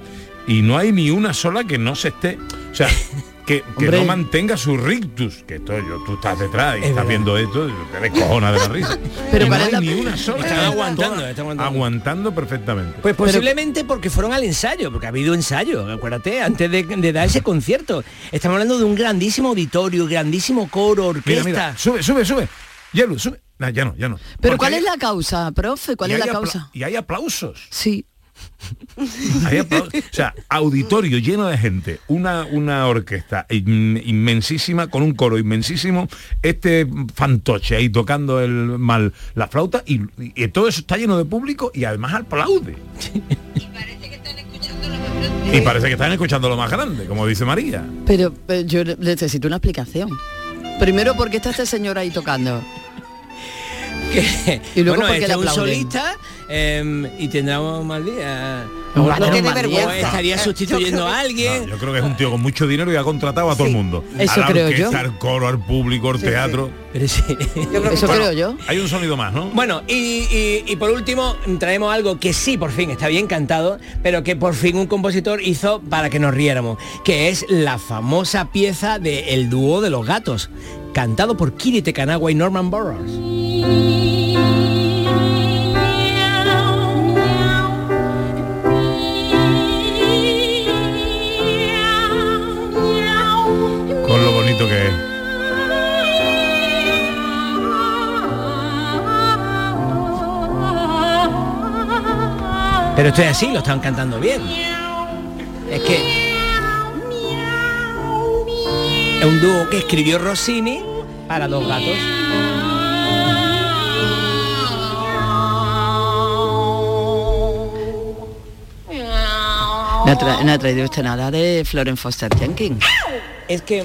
B: y no hay ni una sola que no se esté, o sea, que, no mantenga su rictus, que esto, yo, tú estás detrás y
C: Es
B: estás
C: verdad.
B: viendo esto, te descojona de la risa.
E: Pero
B: Y no
E: ¿cuál es
B: hay
E: la-
B: ni una sola.
C: Están
B: están
C: aguantando, aguantando.
B: aguantando perfectamente.
C: Pues posiblemente porque fueron al ensayo, porque ha habido ensayo, acuérdate, antes de, de dar ese concierto. Estamos hablando de un grandísimo auditorio, grandísimo coro, orquesta.
B: Mira, mira, sube, sube, sube. Ya, Lu, sube. No, ya no, ya no.
E: Pero
B: Porque
E: ¿cuál
B: hay-
E: es la causa, profe? ¿Cuál
B: y
E: es la causa?
B: Y hay aplausos.
E: Sí.
B: O sea, auditorio lleno de gente, una, una orquesta in- inmensísima, con un coro inmensísimo, este fantoche ahí tocando el mal la flauta y, y todo eso está lleno de público y además aplaude. Y parece que están escuchando lo más grande, como dice María.
E: Pero, pero yo necesito una explicación. Primero, ¿por qué está este señor ahí tocando? Y luego
C: bueno,
E: porque
C: este
E: le
C: es un
E: aplauden.
C: solista eh, y tendrá un mal día.
E: No,
D: no tiene
C: O
D: vergüenza.
C: estaría sustituyendo a
B: No,
C: alguien.
B: yo creo que es un tío con mucho dinero y ha contratado a todo el mundo.
E: Eso
B: a la
E: creo yo.
B: al coro, al público, al teatro.
C: Pero sí.
D: Yo creo que
E: Eso
B: Bueno,
E: creo yo.
B: Hay un sonido más, ¿no?
C: Bueno, y, y- y por último traemos algo que sí, por fin, está bien cantado, pero que por fin un compositor hizo para que nos riéramos, que es la famosa pieza de El dúo de los gatos, cantado por Kiri Tekanagua y Norman Burroughs. Pero esto es así, lo están cantando bien. Es que es un dúo que escribió Rossini para dos gatos.
E: No ha, tra- no ha traído usted nada de Florence Foster Jenkins.
C: Es que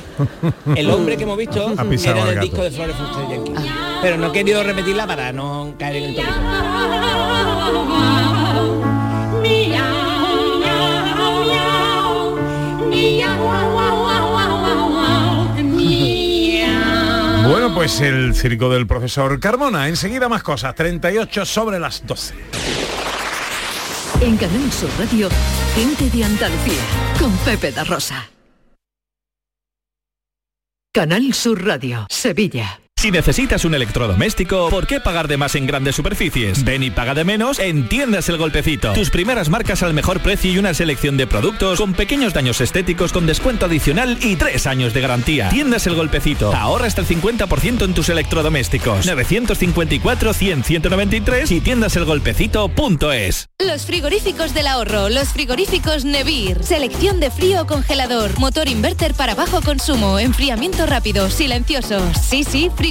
C: el hombre que hemos visto era del disco de Flores Foster Jenkins. Pero no he querido repetirla para no caer en el tópico.
B: Bueno, pues el circo del profesor Carmona. Enseguida más cosas. 38 sobre las 12.
I: En Canal Sur Radio, gente de Andalucía, con Pepe da Rosa. Canal Sur Radio, Sevilla.
M: Si necesitas un electrodoméstico, ¿por qué pagar de más en grandes superficies? Ven y paga de menos en Tiendas El Golpecito. Tus primeras marcas al mejor precio y una selección de productos con pequeños daños estéticos con descuento adicional y tres años de garantía. Tiendas El Golpecito. Ahorra hasta el 50% en tus electrodomésticos. 954-100-193 y tiendaselgolpecito.es.
J: Los frigoríficos del ahorro, los frigoríficos Nevir. Selección de frío o congelador, motor inverter para bajo consumo, enfriamiento rápido, silencioso. Sí, sí, frigoríficos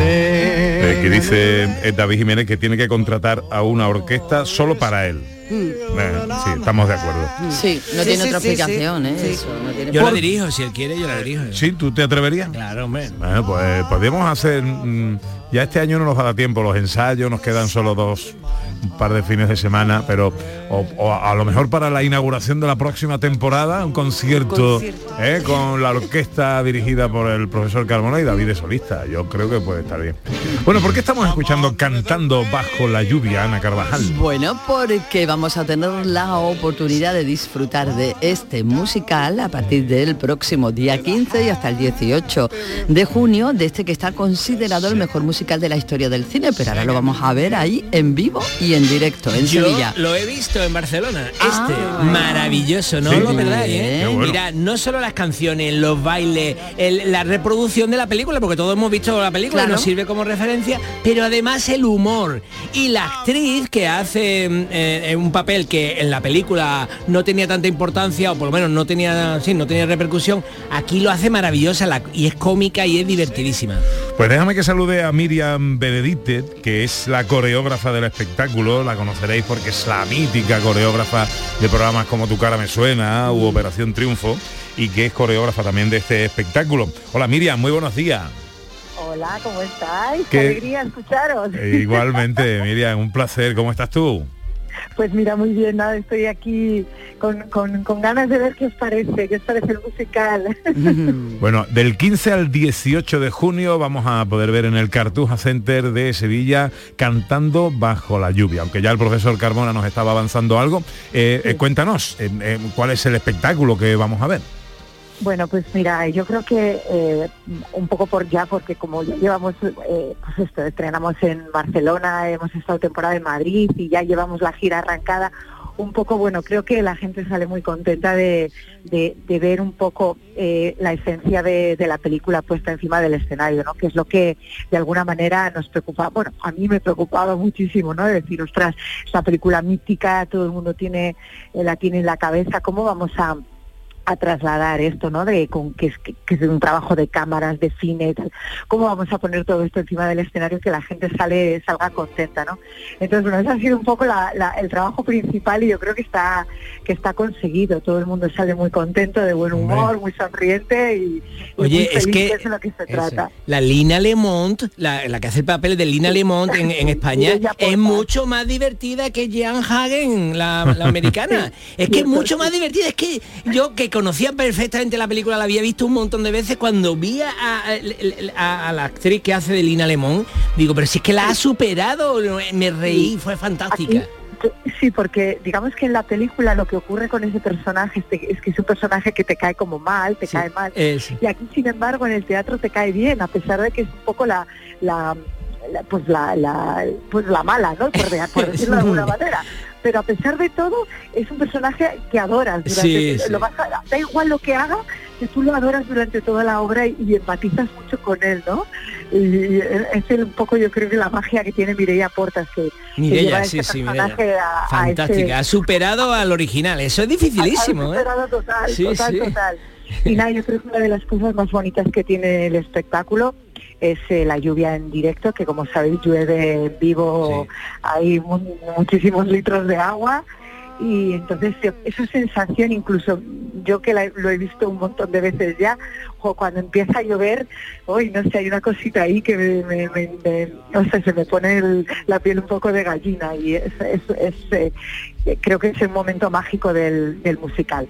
B: Eh, que dice eh, David Jiménez que tiene que contratar a una orquesta solo para él. Sí, estamos de acuerdo.
E: Sí, no tiene otra explicación, ¿eh? Eso, no tiene-
C: Yo
E: Por-
C: la dirijo, si él quiere, yo la dirijo.
B: ¿Sí? ¿Tú te atreverías?
C: Claro, hombre.
B: Bueno, pues podríamos hacer... mm, ya este año no nos va a dar tiempo, los ensayos, nos quedan solo dos, un par de fines de semana, pero o, o a, a lo mejor para la inauguración de la próxima temporada, un concierto, ¿eh? con la orquesta dirigida por el profesor Carmona y David de Solista. Yo creo que puede estar bien. Bueno, ¿por qué estamos escuchando Cantando bajo la lluvia, Ana Carvajal?
E: Bueno, porque vamos a tener la oportunidad de disfrutar de este musical a partir del próximo día 15 y hasta el 18 de junio, de este que está considerado el mejor musical de la historia del cine, pero ahora lo vamos a ver ahí en vivo y en directo, en
C: Yo
E: Sevilla.
C: lo he visto en Barcelona. Este,
E: Ah.
C: maravilloso, no
E: Sí.
C: lo perdáis, ¿eh?
E: Bueno.
C: Mira, no solo las canciones, los bailes, el- la reproducción de la película, porque todos hemos visto la película,
E: Claro.
C: nos sirve como referencia, pero además el humor y la actriz que hace mm, eh, un papel que en la película no tenía tanta importancia o por lo menos no tenía, sí, no tenía repercusión, aquí lo hace maravillosa la- y es cómica y es divertidísima.
B: Pues déjame que salude a Miriam Benedite, que es la coreógrafa del espectáculo, la conoceréis porque es la mítica coreógrafa de programas como Tu cara me suena u Operación Triunfo y que es coreógrafa también de este espectáculo. Hola Miriam, muy buenos días.
N: Hola, ¿cómo estáis?
B: ¿Qué-
N: Qué alegría escucharos.
B: Eh, igualmente, Miriam, un placer. ¿Cómo estás tú?
N: Pues mira, muy bien, nada, estoy aquí con, con- con ganas de ver qué os parece, qué os parece el musical.
B: Bueno, del 15 al 18 de junio vamos a poder ver en el Cartuja Center de Sevilla cantando bajo la lluvia. Aunque ya el profesor Carmona nos estaba avanzando algo, eh, eh, cuéntanos eh, cuál es el espectáculo que vamos a ver.
N: Bueno, pues mira, yo creo que eh, un poco por ya, porque como ya llevamos, eh, pues esto, estrenamos en Barcelona, hemos estado temporada en Madrid y ya llevamos la gira arrancada, un poco, bueno, creo que la gente sale muy contenta de, de- ver un poco eh, la esencia de, de la película puesta encima del escenario, ¿no? Que es lo que de alguna manera nos preocupa, bueno, a mí me preocupaba muchísimo, ¿no? De decir, ostras, esta película mítica, todo el mundo tiene, eh, la tiene en la cabeza, ¿cómo vamos a a trasladar esto, ¿no? De con que es, que, que es un trabajo de cámaras, de cine, tal. cómo vamos a poner todo esto encima del escenario que la gente sale salga contenta, ¿no? Entonces, bueno, ese ha sido un poco la- la- el trabajo principal y yo creo que está que está conseguido. Todo el mundo sale muy contento, de buen humor, muy sonriente y, y
C: Oye,
N: muy
C: es
N: feliz,
C: que-
N: es lo que se trata.
C: La Lina Lemont, la, la que hace el papel de Lina Lemont en, en España, es mucho más divertida que Jean Hagen, la, la americana. Es que es mucho más divertida. Es que yo que conocía perfectamente la película, la había visto un montón de veces, cuando vi a, a- a- a la actriz que hace de Lina Lemont, digo, pero si es que la ha superado, me reí, fue fantástica.
N: Sí, porque digamos que en la película lo que ocurre con ese personaje es que es, un personaje que te cae como mal, te cae mal. Y aquí, sin embargo, en el teatro te cae bien, a pesar de que es un poco la, la, la- pues la, la- pues la mala, ¿no? Por, de- por decirlo de alguna manera. Pero a pesar de todo, es un personaje que adoras. Durante,
C: Sí, sí.
N: lo vas a- da igual lo que haga, que tú lo adoras durante toda la obra y, y empatizas mucho con él, ¿no? Y es el- un poco, yo creo que la magia que tiene Mireia Portas, que, que
C: Mireia,
N: lleva
C: sí,
N: este
C: sí,
N: personaje a- a
C: Fantástica,
N: ese-
C: ha superado al original. Eso es dificilísimo,
N: ha
C: ¿eh?
N: superado total,
C: Sí,
N: total,
C: sí.
N: total. Y nada, yo creo que una de las cosas más bonitas que tiene el espectáculo es eh, la lluvia en directo, que como sabéis llueve vivo, hay mu- muchísimos litros de agua. Y entonces eh, esa sensación incluso yo que la- lo he visto un montón de veces ya o cuando empieza a llover hoy no sé hay una cosita ahí que me, me- me- me- o sea, se me pone el- la piel un poco de gallina y es, es- es, eh, creo que es el momento mágico del, del musical.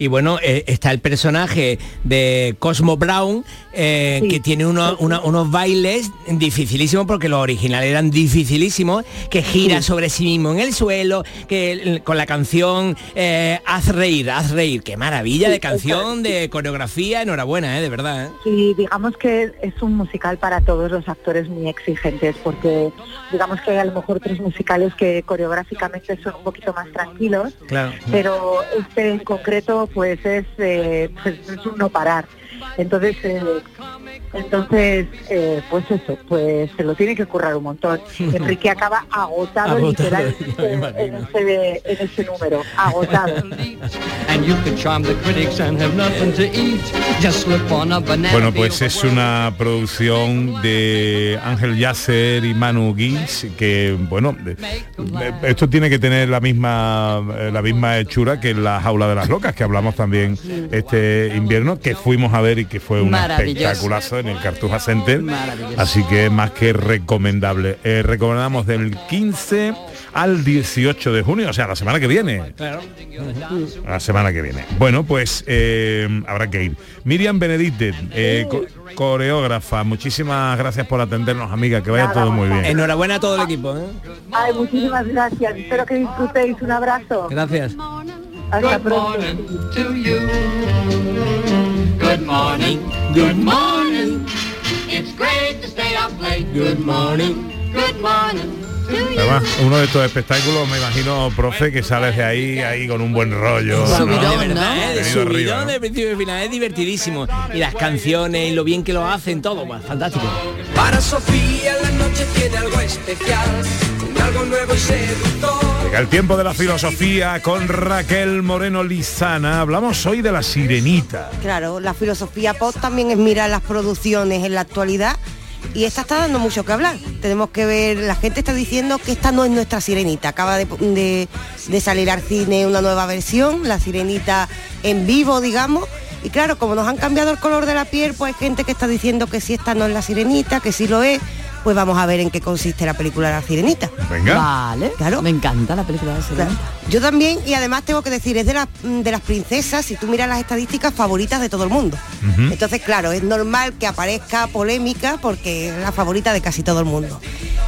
C: Y bueno, eh, está el personaje de Cosmo Brown, eh, que tiene uno- una- unos bailes dificilísimos, porque los originales eran dificilísimos, que gira sobre sí mismo en el suelo, que con la canción eh, Haz reír, haz reír. Qué maravilla de canción, de coreografía, enhorabuena, eh, de verdad. eh.
N: Sí, digamos que es un musical para todos los actores muy exigentes, porque digamos que hay a lo mejor otros musicales que coreográficamente son un poquito más tranquilos,
C: Claro.
N: pero este en concreto pues es, pues, es un no parar. Entonces, eh, entonces eh, pues eso, pues se lo tiene que currar un montón. Enrique acaba agotado,
C: Agotado,
N: literalmente en ese, en ese número, agotado.
O: And you can charm the critics and have nothing to eat. Just slip on a banana.
B: Bueno, pues es una producción de Ángel Yasser y Manu Guix, que bueno, de- de- esto tiene que tener la misma eh, la misma hechura que la jaula de las locas, que hablamos también este invierno, que fuimos a ver y que fue un espectaculazo en el Cartuja Center. Así que más que recomendable. Eh, recomendamos del 15 al 18 de junio, o sea, la semana que viene.
C: Claro.
B: La semana que viene. Bueno, pues eh, habrá que ir. Miriam Benedicte, eh, co- coreógrafa, muchísimas gracias por atendernos, amiga, que vaya
N: Nada,
B: todo muy bien.
C: Enhorabuena a todo el equipo. ¿eh?
N: Ay, muchísimas gracias, espero que disfrutéis, un abrazo.
C: Gracias.
N: Hasta
O: Good
N: pronto.
O: morning to you. Good morning. Good morning. It's great to stay up late. Good morning. Good morning to you.
B: Además, uno de estos espectáculos, me imagino, profe, que sales de ahí, ahí con un buen rollo. ¿no?
C: de ¿eh? subidón
B: arriba, ¿no?
C: de principio a final, es divertidísimo. Y las canciones y lo bien que lo hacen, todo, pues, fantástico.
L: Para Sofía la noche tiene algo especial, algo nuevo y seductor.
B: Llega el tiempo de la filosofía con Raquel Moreno Lizana. Hablamos hoy de la sirenita.
D: Claro, la filosofía pop también es mirar las producciones en la actualidad y esta está dando mucho que hablar. Tenemos que ver, la gente está diciendo que esta no es nuestra sirenita. Acaba de, de- salir al cine una nueva versión, la sirenita en vivo, digamos. Y claro, como nos han cambiado el color de la piel, pues hay gente que está diciendo que si esta no es la sirenita, que si lo es. Pues vamos a ver en qué consiste la película La Sirenita.
B: Venga.
E: Vale,
D: Claro.
E: me encanta la película de
D: Claro.
E: Sirenita.
D: Yo también, y además tengo que decir, es de, las de las princesas, si tú miras las estadísticas, favoritas de todo el mundo. Entonces, claro, es normal que aparezca polémica porque es la favorita de casi todo el mundo.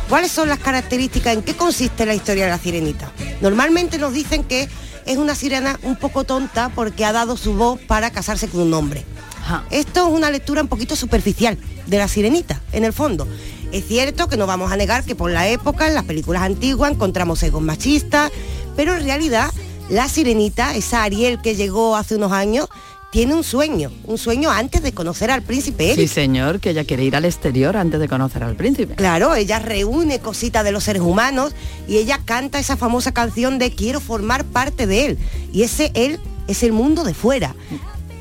D: ¿Cuáles son las características? ¿En qué consiste la historia de la sirenita? Normalmente nos dicen que es una sirena un poco tonta porque ha dado su voz para casarse con un hombre. Esto es una lectura un poquito superficial de la sirenita, en el fondo. Es cierto que no vamos a negar que por la época, en las películas antiguas, encontramos egos machistas, pero en realidad la sirenita, esa Ariel que llegó hace unos años, tiene un sueño, un sueño antes de conocer al príncipe
E: Sí,
D: Eric.
E: señor, que ella quiere ir al exterior antes de conocer al príncipe.
D: Claro, ella reúne cositas de los seres humanos y ella canta esa famosa canción de quiero formar parte de él. Y ese él es el mundo de fuera.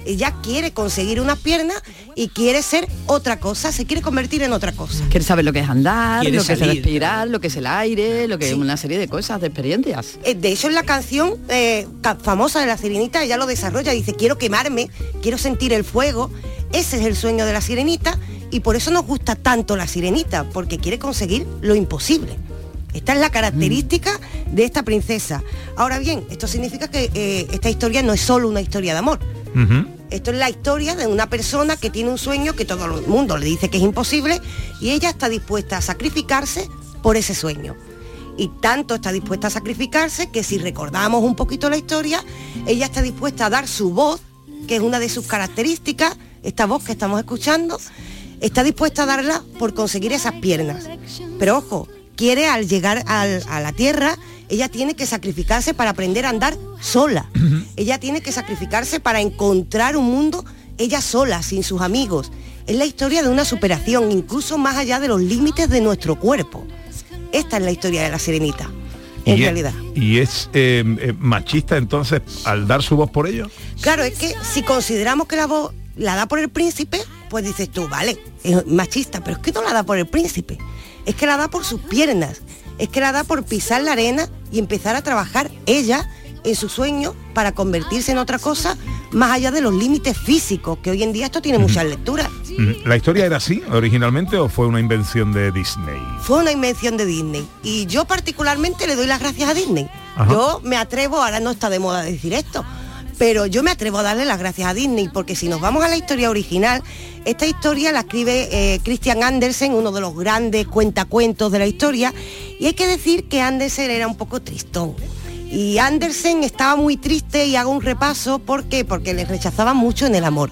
D: Ella quiere conseguir una pierna y quiere ser otra cosa, se quiere convertir en otra cosa.
E: Quiere saber lo que es andar,
D: Quiere
E: lo que es respirar, lo que es el aire, lo que es una serie de cosas, de experiencias.
D: Eh, De hecho, en la canción eh, famosa de la sirenita, ella lo desarrolla, dice, quiero quemarme, quiero sentir el fuego. Ese es el sueño de la sirenita y por eso nos gusta tanto la sirenita, porque quiere conseguir lo imposible. Esta es la característica de esta princesa. Ahora bien, esto significa que eh, esta historia no es solo una historia de amor. Esto es la historia de una persona que tiene un sueño que todo el mundo le dice que es imposible y ella está dispuesta a sacrificarse por ese sueño. Y tanto está dispuesta a sacrificarse que si recordamos un poquito la historia, ella está dispuesta a dar su voz, que es una de sus características, esta voz que estamos escuchando, está dispuesta a darla por conseguir esas piernas. Pero ojo, quiere al llegar al- a la tierra, ella tiene que sacrificarse para aprender a andar sola. Ella tiene que sacrificarse para encontrar un mundo ella sola, sin sus amigos. Es la historia de una superación, incluso más allá de los límites de nuestro cuerpo. Esta es la historia de la sirenita, en
B: y es-
D: realidad.
B: ¿Y es eh, eh, machista entonces al dar su voz por ello?
D: Claro, es que si consideramos que la voz la da por el príncipe, pues dices tú, vale, es machista, pero es que no la da por el príncipe, es que la da por sus piernas, es que la da por pisar la arena y empezar a trabajar ella en su sueño para convertirse en otra cosa más allá de los límites físicos, que hoy en día esto tiene muchas lecturas.
B: ¿La historia era así originalmente o fue una invención de Disney?
D: Fue una invención de Disney y yo particularmente le doy las gracias a Disney.
B: Ajá.
D: Yo me atrevo, ahora no está de moda decir esto, pero yo me atrevo a darle las gracias a Disney porque si nos vamos a la historia original, esta historia la escribe eh, Christian Andersen, uno de los grandes cuentacuentos de la historia, y hay que decir que Andersen era un poco tristón. Y Andersen estaba muy triste y hago un repaso, ¿por qué? Porque le rechazaba mucho en el amor.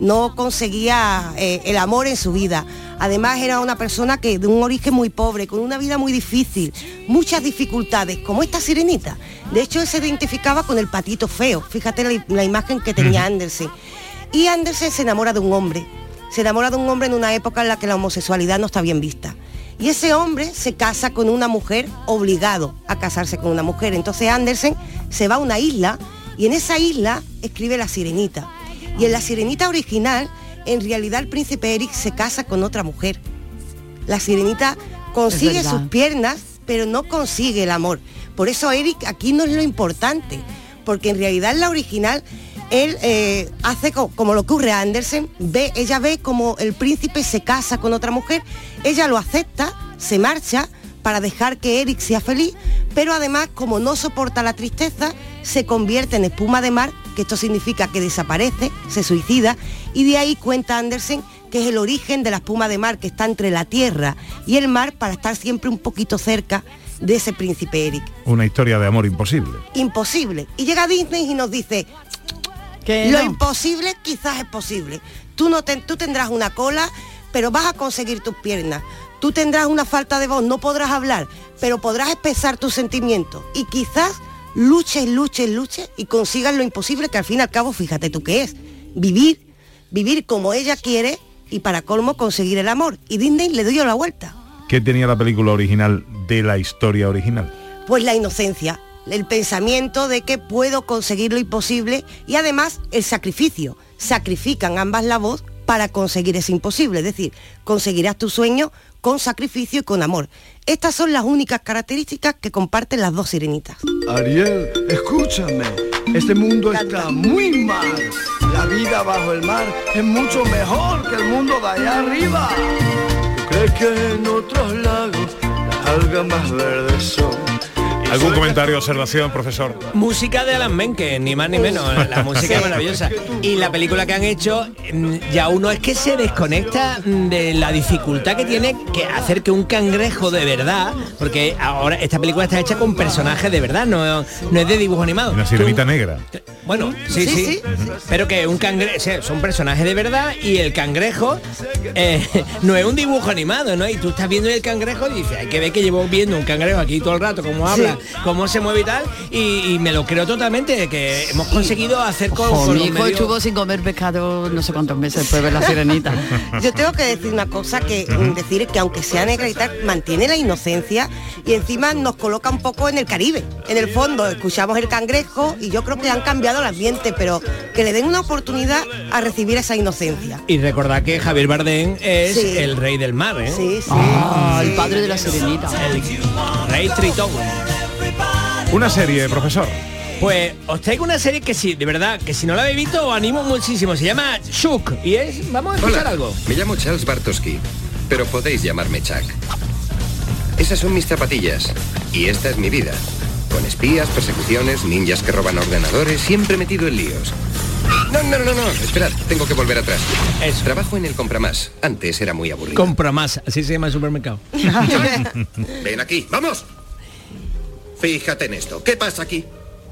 D: No conseguía eh, el amor en su vida. Además era una persona que de un origen muy pobre, con una vida muy difícil, muchas dificultades, como esta sirenita. De hecho, él se identificaba con el patito feo. Fíjate la, la imagen que tenía Andersen. Y Andersen se enamora de un hombre. Se enamora de un hombre en una época en la que la homosexualidad no está bien vista. Y ese hombre se casa con una mujer obligado a casarse con una mujer. Entonces Andersen se va a una isla y en esa isla escribe La Sirenita. Y en La Sirenita original, en realidad el príncipe Eric se casa con otra mujer. La Sirenita consigue sus piernas, pero no consigue el amor. Por eso Eric aquí no es lo importante, porque en realidad en la original él eh, hace co- como lo ocurre a Andersen, ve, ella ve como el príncipe se casa con otra mujer, ella lo acepta, se marcha para dejar que Eric sea feliz, pero además como no soporta la tristeza, se convierte en espuma de mar, que esto significa que desaparece, se suicida, y de ahí cuenta Andersen que es el origen de la espuma de mar que está entre la tierra y el mar para estar siempre un poquito cerca de ese príncipe Eric.
B: Una historia de amor imposible.
D: Imposible. Y llega Disney y nos dice,
E: Que
D: lo
E: no.
D: imposible quizás es posible. Tú, no ten- tú tendrás una cola, pero vas a conseguir tus piernas. Tú tendrás una falta de voz, no podrás hablar, pero podrás expresar tus sentimientos. Y quizás luches, luches, luches y consigas lo imposible que al fin y al cabo, fíjate tú qué es. Vivir, vivir como ella quiere y para colmo conseguir el amor. Y Disney le dio la vuelta.
B: ¿Qué tenía la película original de la historia original?
D: Pues la inocencia, el pensamiento de que puedo conseguir lo imposible y además el sacrificio. Sacrifican ambas la voz para conseguir ese imposible, es decir, conseguirás tu sueño con sacrificio y con amor. Estas son las únicas características que comparten las dos sirenitas.
P: Ariel, escúchame. Este mundo está muy mal. La vida bajo el mar es mucho mejor que el mundo de allá arriba. ¿Tú crees que en otros lagos las algas más verdes son?
B: ¿Algún comentario, observación, profesor?
C: Música de Alan Menken, ni más ni menos. La música es maravillosa. Y la película que han hecho, mm, ya uno es que se desconecta mm, de la dificultad que tiene que hacer que un cangrejo de verdad, porque ahora esta película está hecha con personajes de verdad, no, no es de dibujo animado.
B: Una sirenita negra.
C: bueno, sí, sí, pero que un cangrejo, son personajes de verdad y el cangrejo eh, no es un dibujo animado, ¿no? Y tú estás viendo el cangrejo y dices, hay que ver que llevo viendo un cangrejo aquí todo el rato, cómo habla, cómo se mueve y tal, y, y me lo creo totalmente, que hemos conseguido hacer con,
E: Ojo,
C: con
E: mi hijo estuvo sin comer pescado no sé cuántos meses después de ver la sirenita.
D: Yo tengo que decir una cosa que mm, decir que aunque sea negra y tal, mantiene la inocencia y encima nos coloca un poco en el Caribe. En el fondo escuchamos el cangrejo y yo creo que han cambiado el ambiente, pero que le den una oportunidad a recibir esa inocencia.
C: Y recordad que Javier Bardem es
D: Sí.
C: el rey del mar, ¿eh?
D: Sí, sí.
E: Ah, el padre de la sirenita.
C: El rey Tritón.
B: Una serie, profesor.
C: Pues os traigo una serie que sí, de verdad, que si no la habéis visto os animo muchísimo. Se llama Shook y es, vamos a escuchar
Q: Hola,
C: algo.
Q: me llamo Charles Bartosky, pero podéis llamarme Chuck. Esas son mis zapatillas y esta es mi vida. Con espías, persecuciones, ninjas que roban ordenadores, siempre metido en líos. No, no, no, no, esperad, tengo que volver atrás. Trabajo en el Compramás. Antes era muy aburrido.
C: Compra más, así se llama el supermercado.
Q: Ven aquí, vamos. Fíjate en esto. ¿Qué pasa aquí?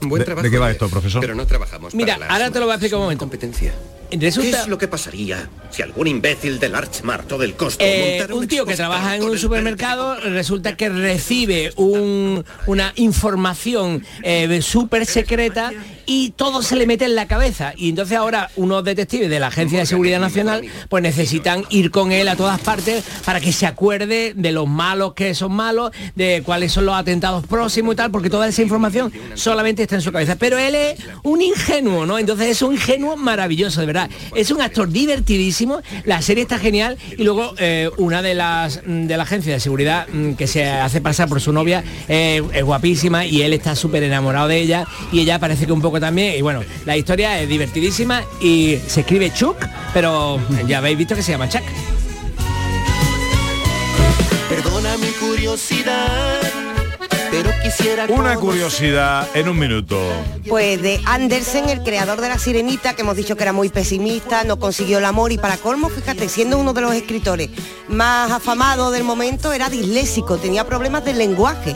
Q: Buen
B: ¿De,
Q: trabajo.
B: de qué va esto, profesor?
Q: Pero no trabajamos
C: Mira,
Q: para
C: ahora te lo voy a explicar un momento.
Q: competencia.
C: Resulta-
Q: ¿Qué es lo que pasaría si algún imbécil del Archmart o del costo
C: Eh,
Q: montara
C: un tío que trabaja en un supermercado resulta que recibe un- una información eh, súper secreta y todo se le mete en la cabeza y entonces ahora unos detectives de la Agencia de Seguridad Nacional pues necesitan ir con él a todas partes para que se acuerde de los malos que son malos, de cuáles son los atentados próximos y tal, porque toda esa información solamente está en su cabeza. Pero él es un ingenuo, ¿no? Entonces es un ingenuo maravilloso, de verdad. Es un actor divertidísimo, la serie está genial y luego eh, una de las mm, de la agencia de seguridad mm, que se hace pasar por su novia eh, es guapísima y él está súper enamorado de ella y ella parece que un poco también y bueno, la historia es divertidísima y se escribe Chuck, pero ya habéis visto que se llama Chuck.
R: Perdona mi curiosidad, pero quisiera
B: Una curiosidad en un minuto.
D: Pues de Andersen, el creador de La Sirenita, que hemos dicho que era muy pesimista, no consiguió el amor y para colmo, fíjate, siendo uno de los escritores más afamados del momento, era disléxico, tenía problemas del lenguaje.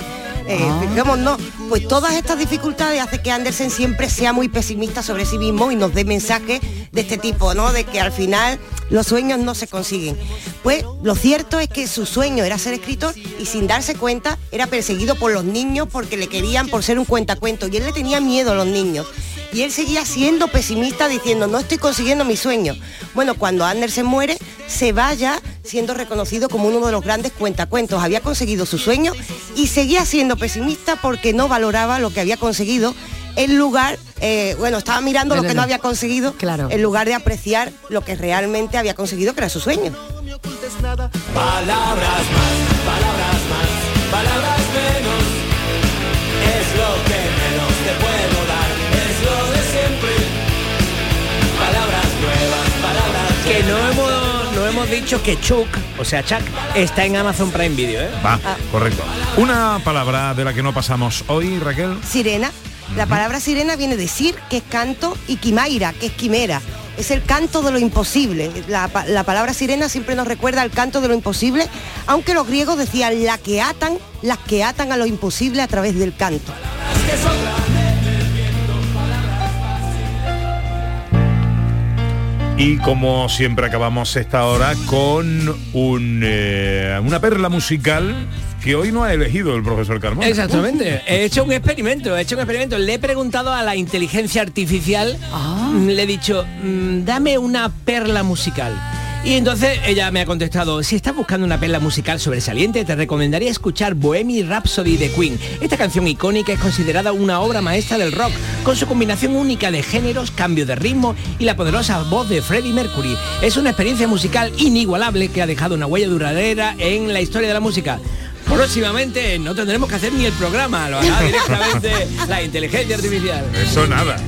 D: Eh, fijémonos, no, pues todas estas dificultades hace que Andersen siempre sea muy pesimista sobre sí mismo y nos dé mensajes de este tipo, ¿no? De que al final los sueños no se consiguen. Pues lo cierto es que su sueño era ser escritor y sin darse cuenta era perseguido por los niños porque le querían por ser un cuentacuentos y él le tenía miedo a los niños. Y él seguía siendo pesimista diciendo, no estoy consiguiendo mi sueño. Bueno, cuando Andersen muere, se va ya siendo reconocido como uno de los grandes cuentacuentos. Había conseguido su sueño y seguía siendo pesimista porque no valoraba lo que había conseguido en lugar, eh, bueno, estaba mirando
E: No,
D: lo
E: no,
D: que no
E: no.
D: había conseguido en lugar de apreciar lo que realmente había conseguido, que era su sueño.
R: Palabras más, palabras más, palabras menos.
C: No hemos, no hemos dicho que Chuck, o sea Chuck, está en Amazon Prime Video, ¿eh?
B: Va, correcto. Una palabra de la que no pasamos hoy, Raquel.
D: Sirena. La palabra sirena viene de sir, que es canto, y quimaira, que es quimera. Es el canto de lo imposible. La, la palabra sirena siempre nos recuerda al canto de lo imposible, aunque los griegos decían la que atan, las que atan a lo imposible a través del canto.
B: Y como siempre acabamos esta hora con un, eh, una perla musical que hoy no ha elegido el profesor Carmona.
C: Exactamente. He hecho un experimento, he hecho un experimento. Le he preguntado a la inteligencia artificial, mm, le he dicho, mm, dame una perla musical. Y entonces ella me ha contestado, si estás buscando una perla musical sobresaliente, te recomendaría escuchar Bohemian Rhapsody de Queen. Esta canción icónica es considerada una obra maestra del rock, con su combinación única de géneros, cambio de ritmo y la poderosa voz de Freddie Mercury. Es una experiencia musical inigualable que ha dejado una huella duradera en la historia de la música. Próximamente no tendremos que hacer ni el programa, lo hará directamente la inteligencia artificial.
B: Eso nada.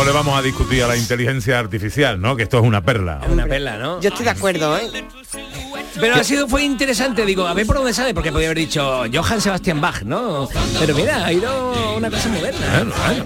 B: No le vamos a discutir a la inteligencia artificial, ¿no? Que esto es una perla.
C: Una perla, ¿no?
D: Yo estoy de acuerdo, ¿eh?
C: Pero ha sido, fue interesante, digo, a ver por dónde sale, porque podía haber dicho Johann Sebastian Bach, ¿no? Pero mira, ha ido una cosa moderna.
B: Bueno, bueno.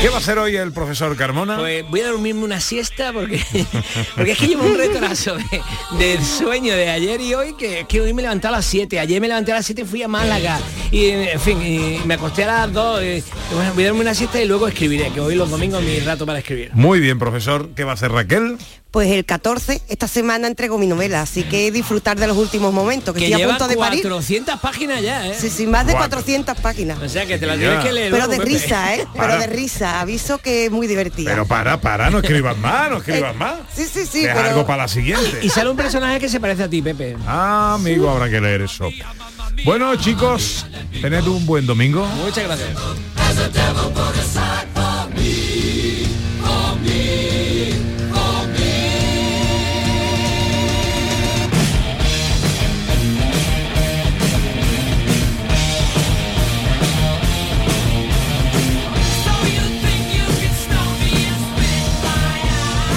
B: ¿Qué va a hacer hoy el profesor Carmona?
C: Pues voy a dormirme una siesta porque, porque es que llevo un retraso de, del sueño de ayer y hoy que, que hoy me levanté a las 7. Ayer me levanté a las 7 y fui a Málaga. Y en fin, y me acosté a las 2. y, bueno, voy a darme una siesta y luego escribiré, que hoy los domingos mi rato para escribir.
B: Muy bien, profesor. ¿Qué va a hacer Raquel?
D: Pues el 14, esta semana entrego mi novela, así que disfrutar de los últimos momentos, que,
C: Que
D: estoy a
C: lleva
D: punto de parir.
C: 400 páginas ya, ¿eh?
D: Sí, sí, más de
C: Cuatro.
D: 400 páginas.
C: O sea que te la tienes que leer.
D: Pero
C: luego,
D: de
C: Pepe.
D: risa, ¿eh? Pero de risa. Aviso que es muy divertida.
B: Pero para, para, no escribas más, no escribas más.
D: Sí, sí, sí,
B: Deja
D: pero...
B: algo para la siguiente.
C: Y sale un personaje que se parece a ti, Pepe.
B: Ah, amigo, habrá que leer eso. Bueno, chicos, tened un buen domingo.
C: Muchas gracias.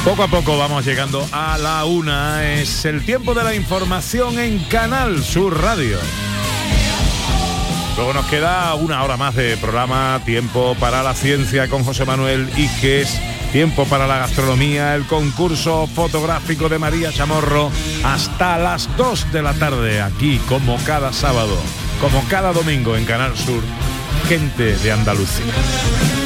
B: Poco a poco vamos llegando a la una. Es el tiempo de la información en Canal Sur Radio. Luego nos queda una hora más de programa, tiempo para la ciencia con José Manuel Iges, tiempo para la gastronomía, el concurso fotográfico de María Chamorro, hasta las 2 de la tarde, aquí como cada sábado, como cada domingo en Canal Sur, gente de Andalucía.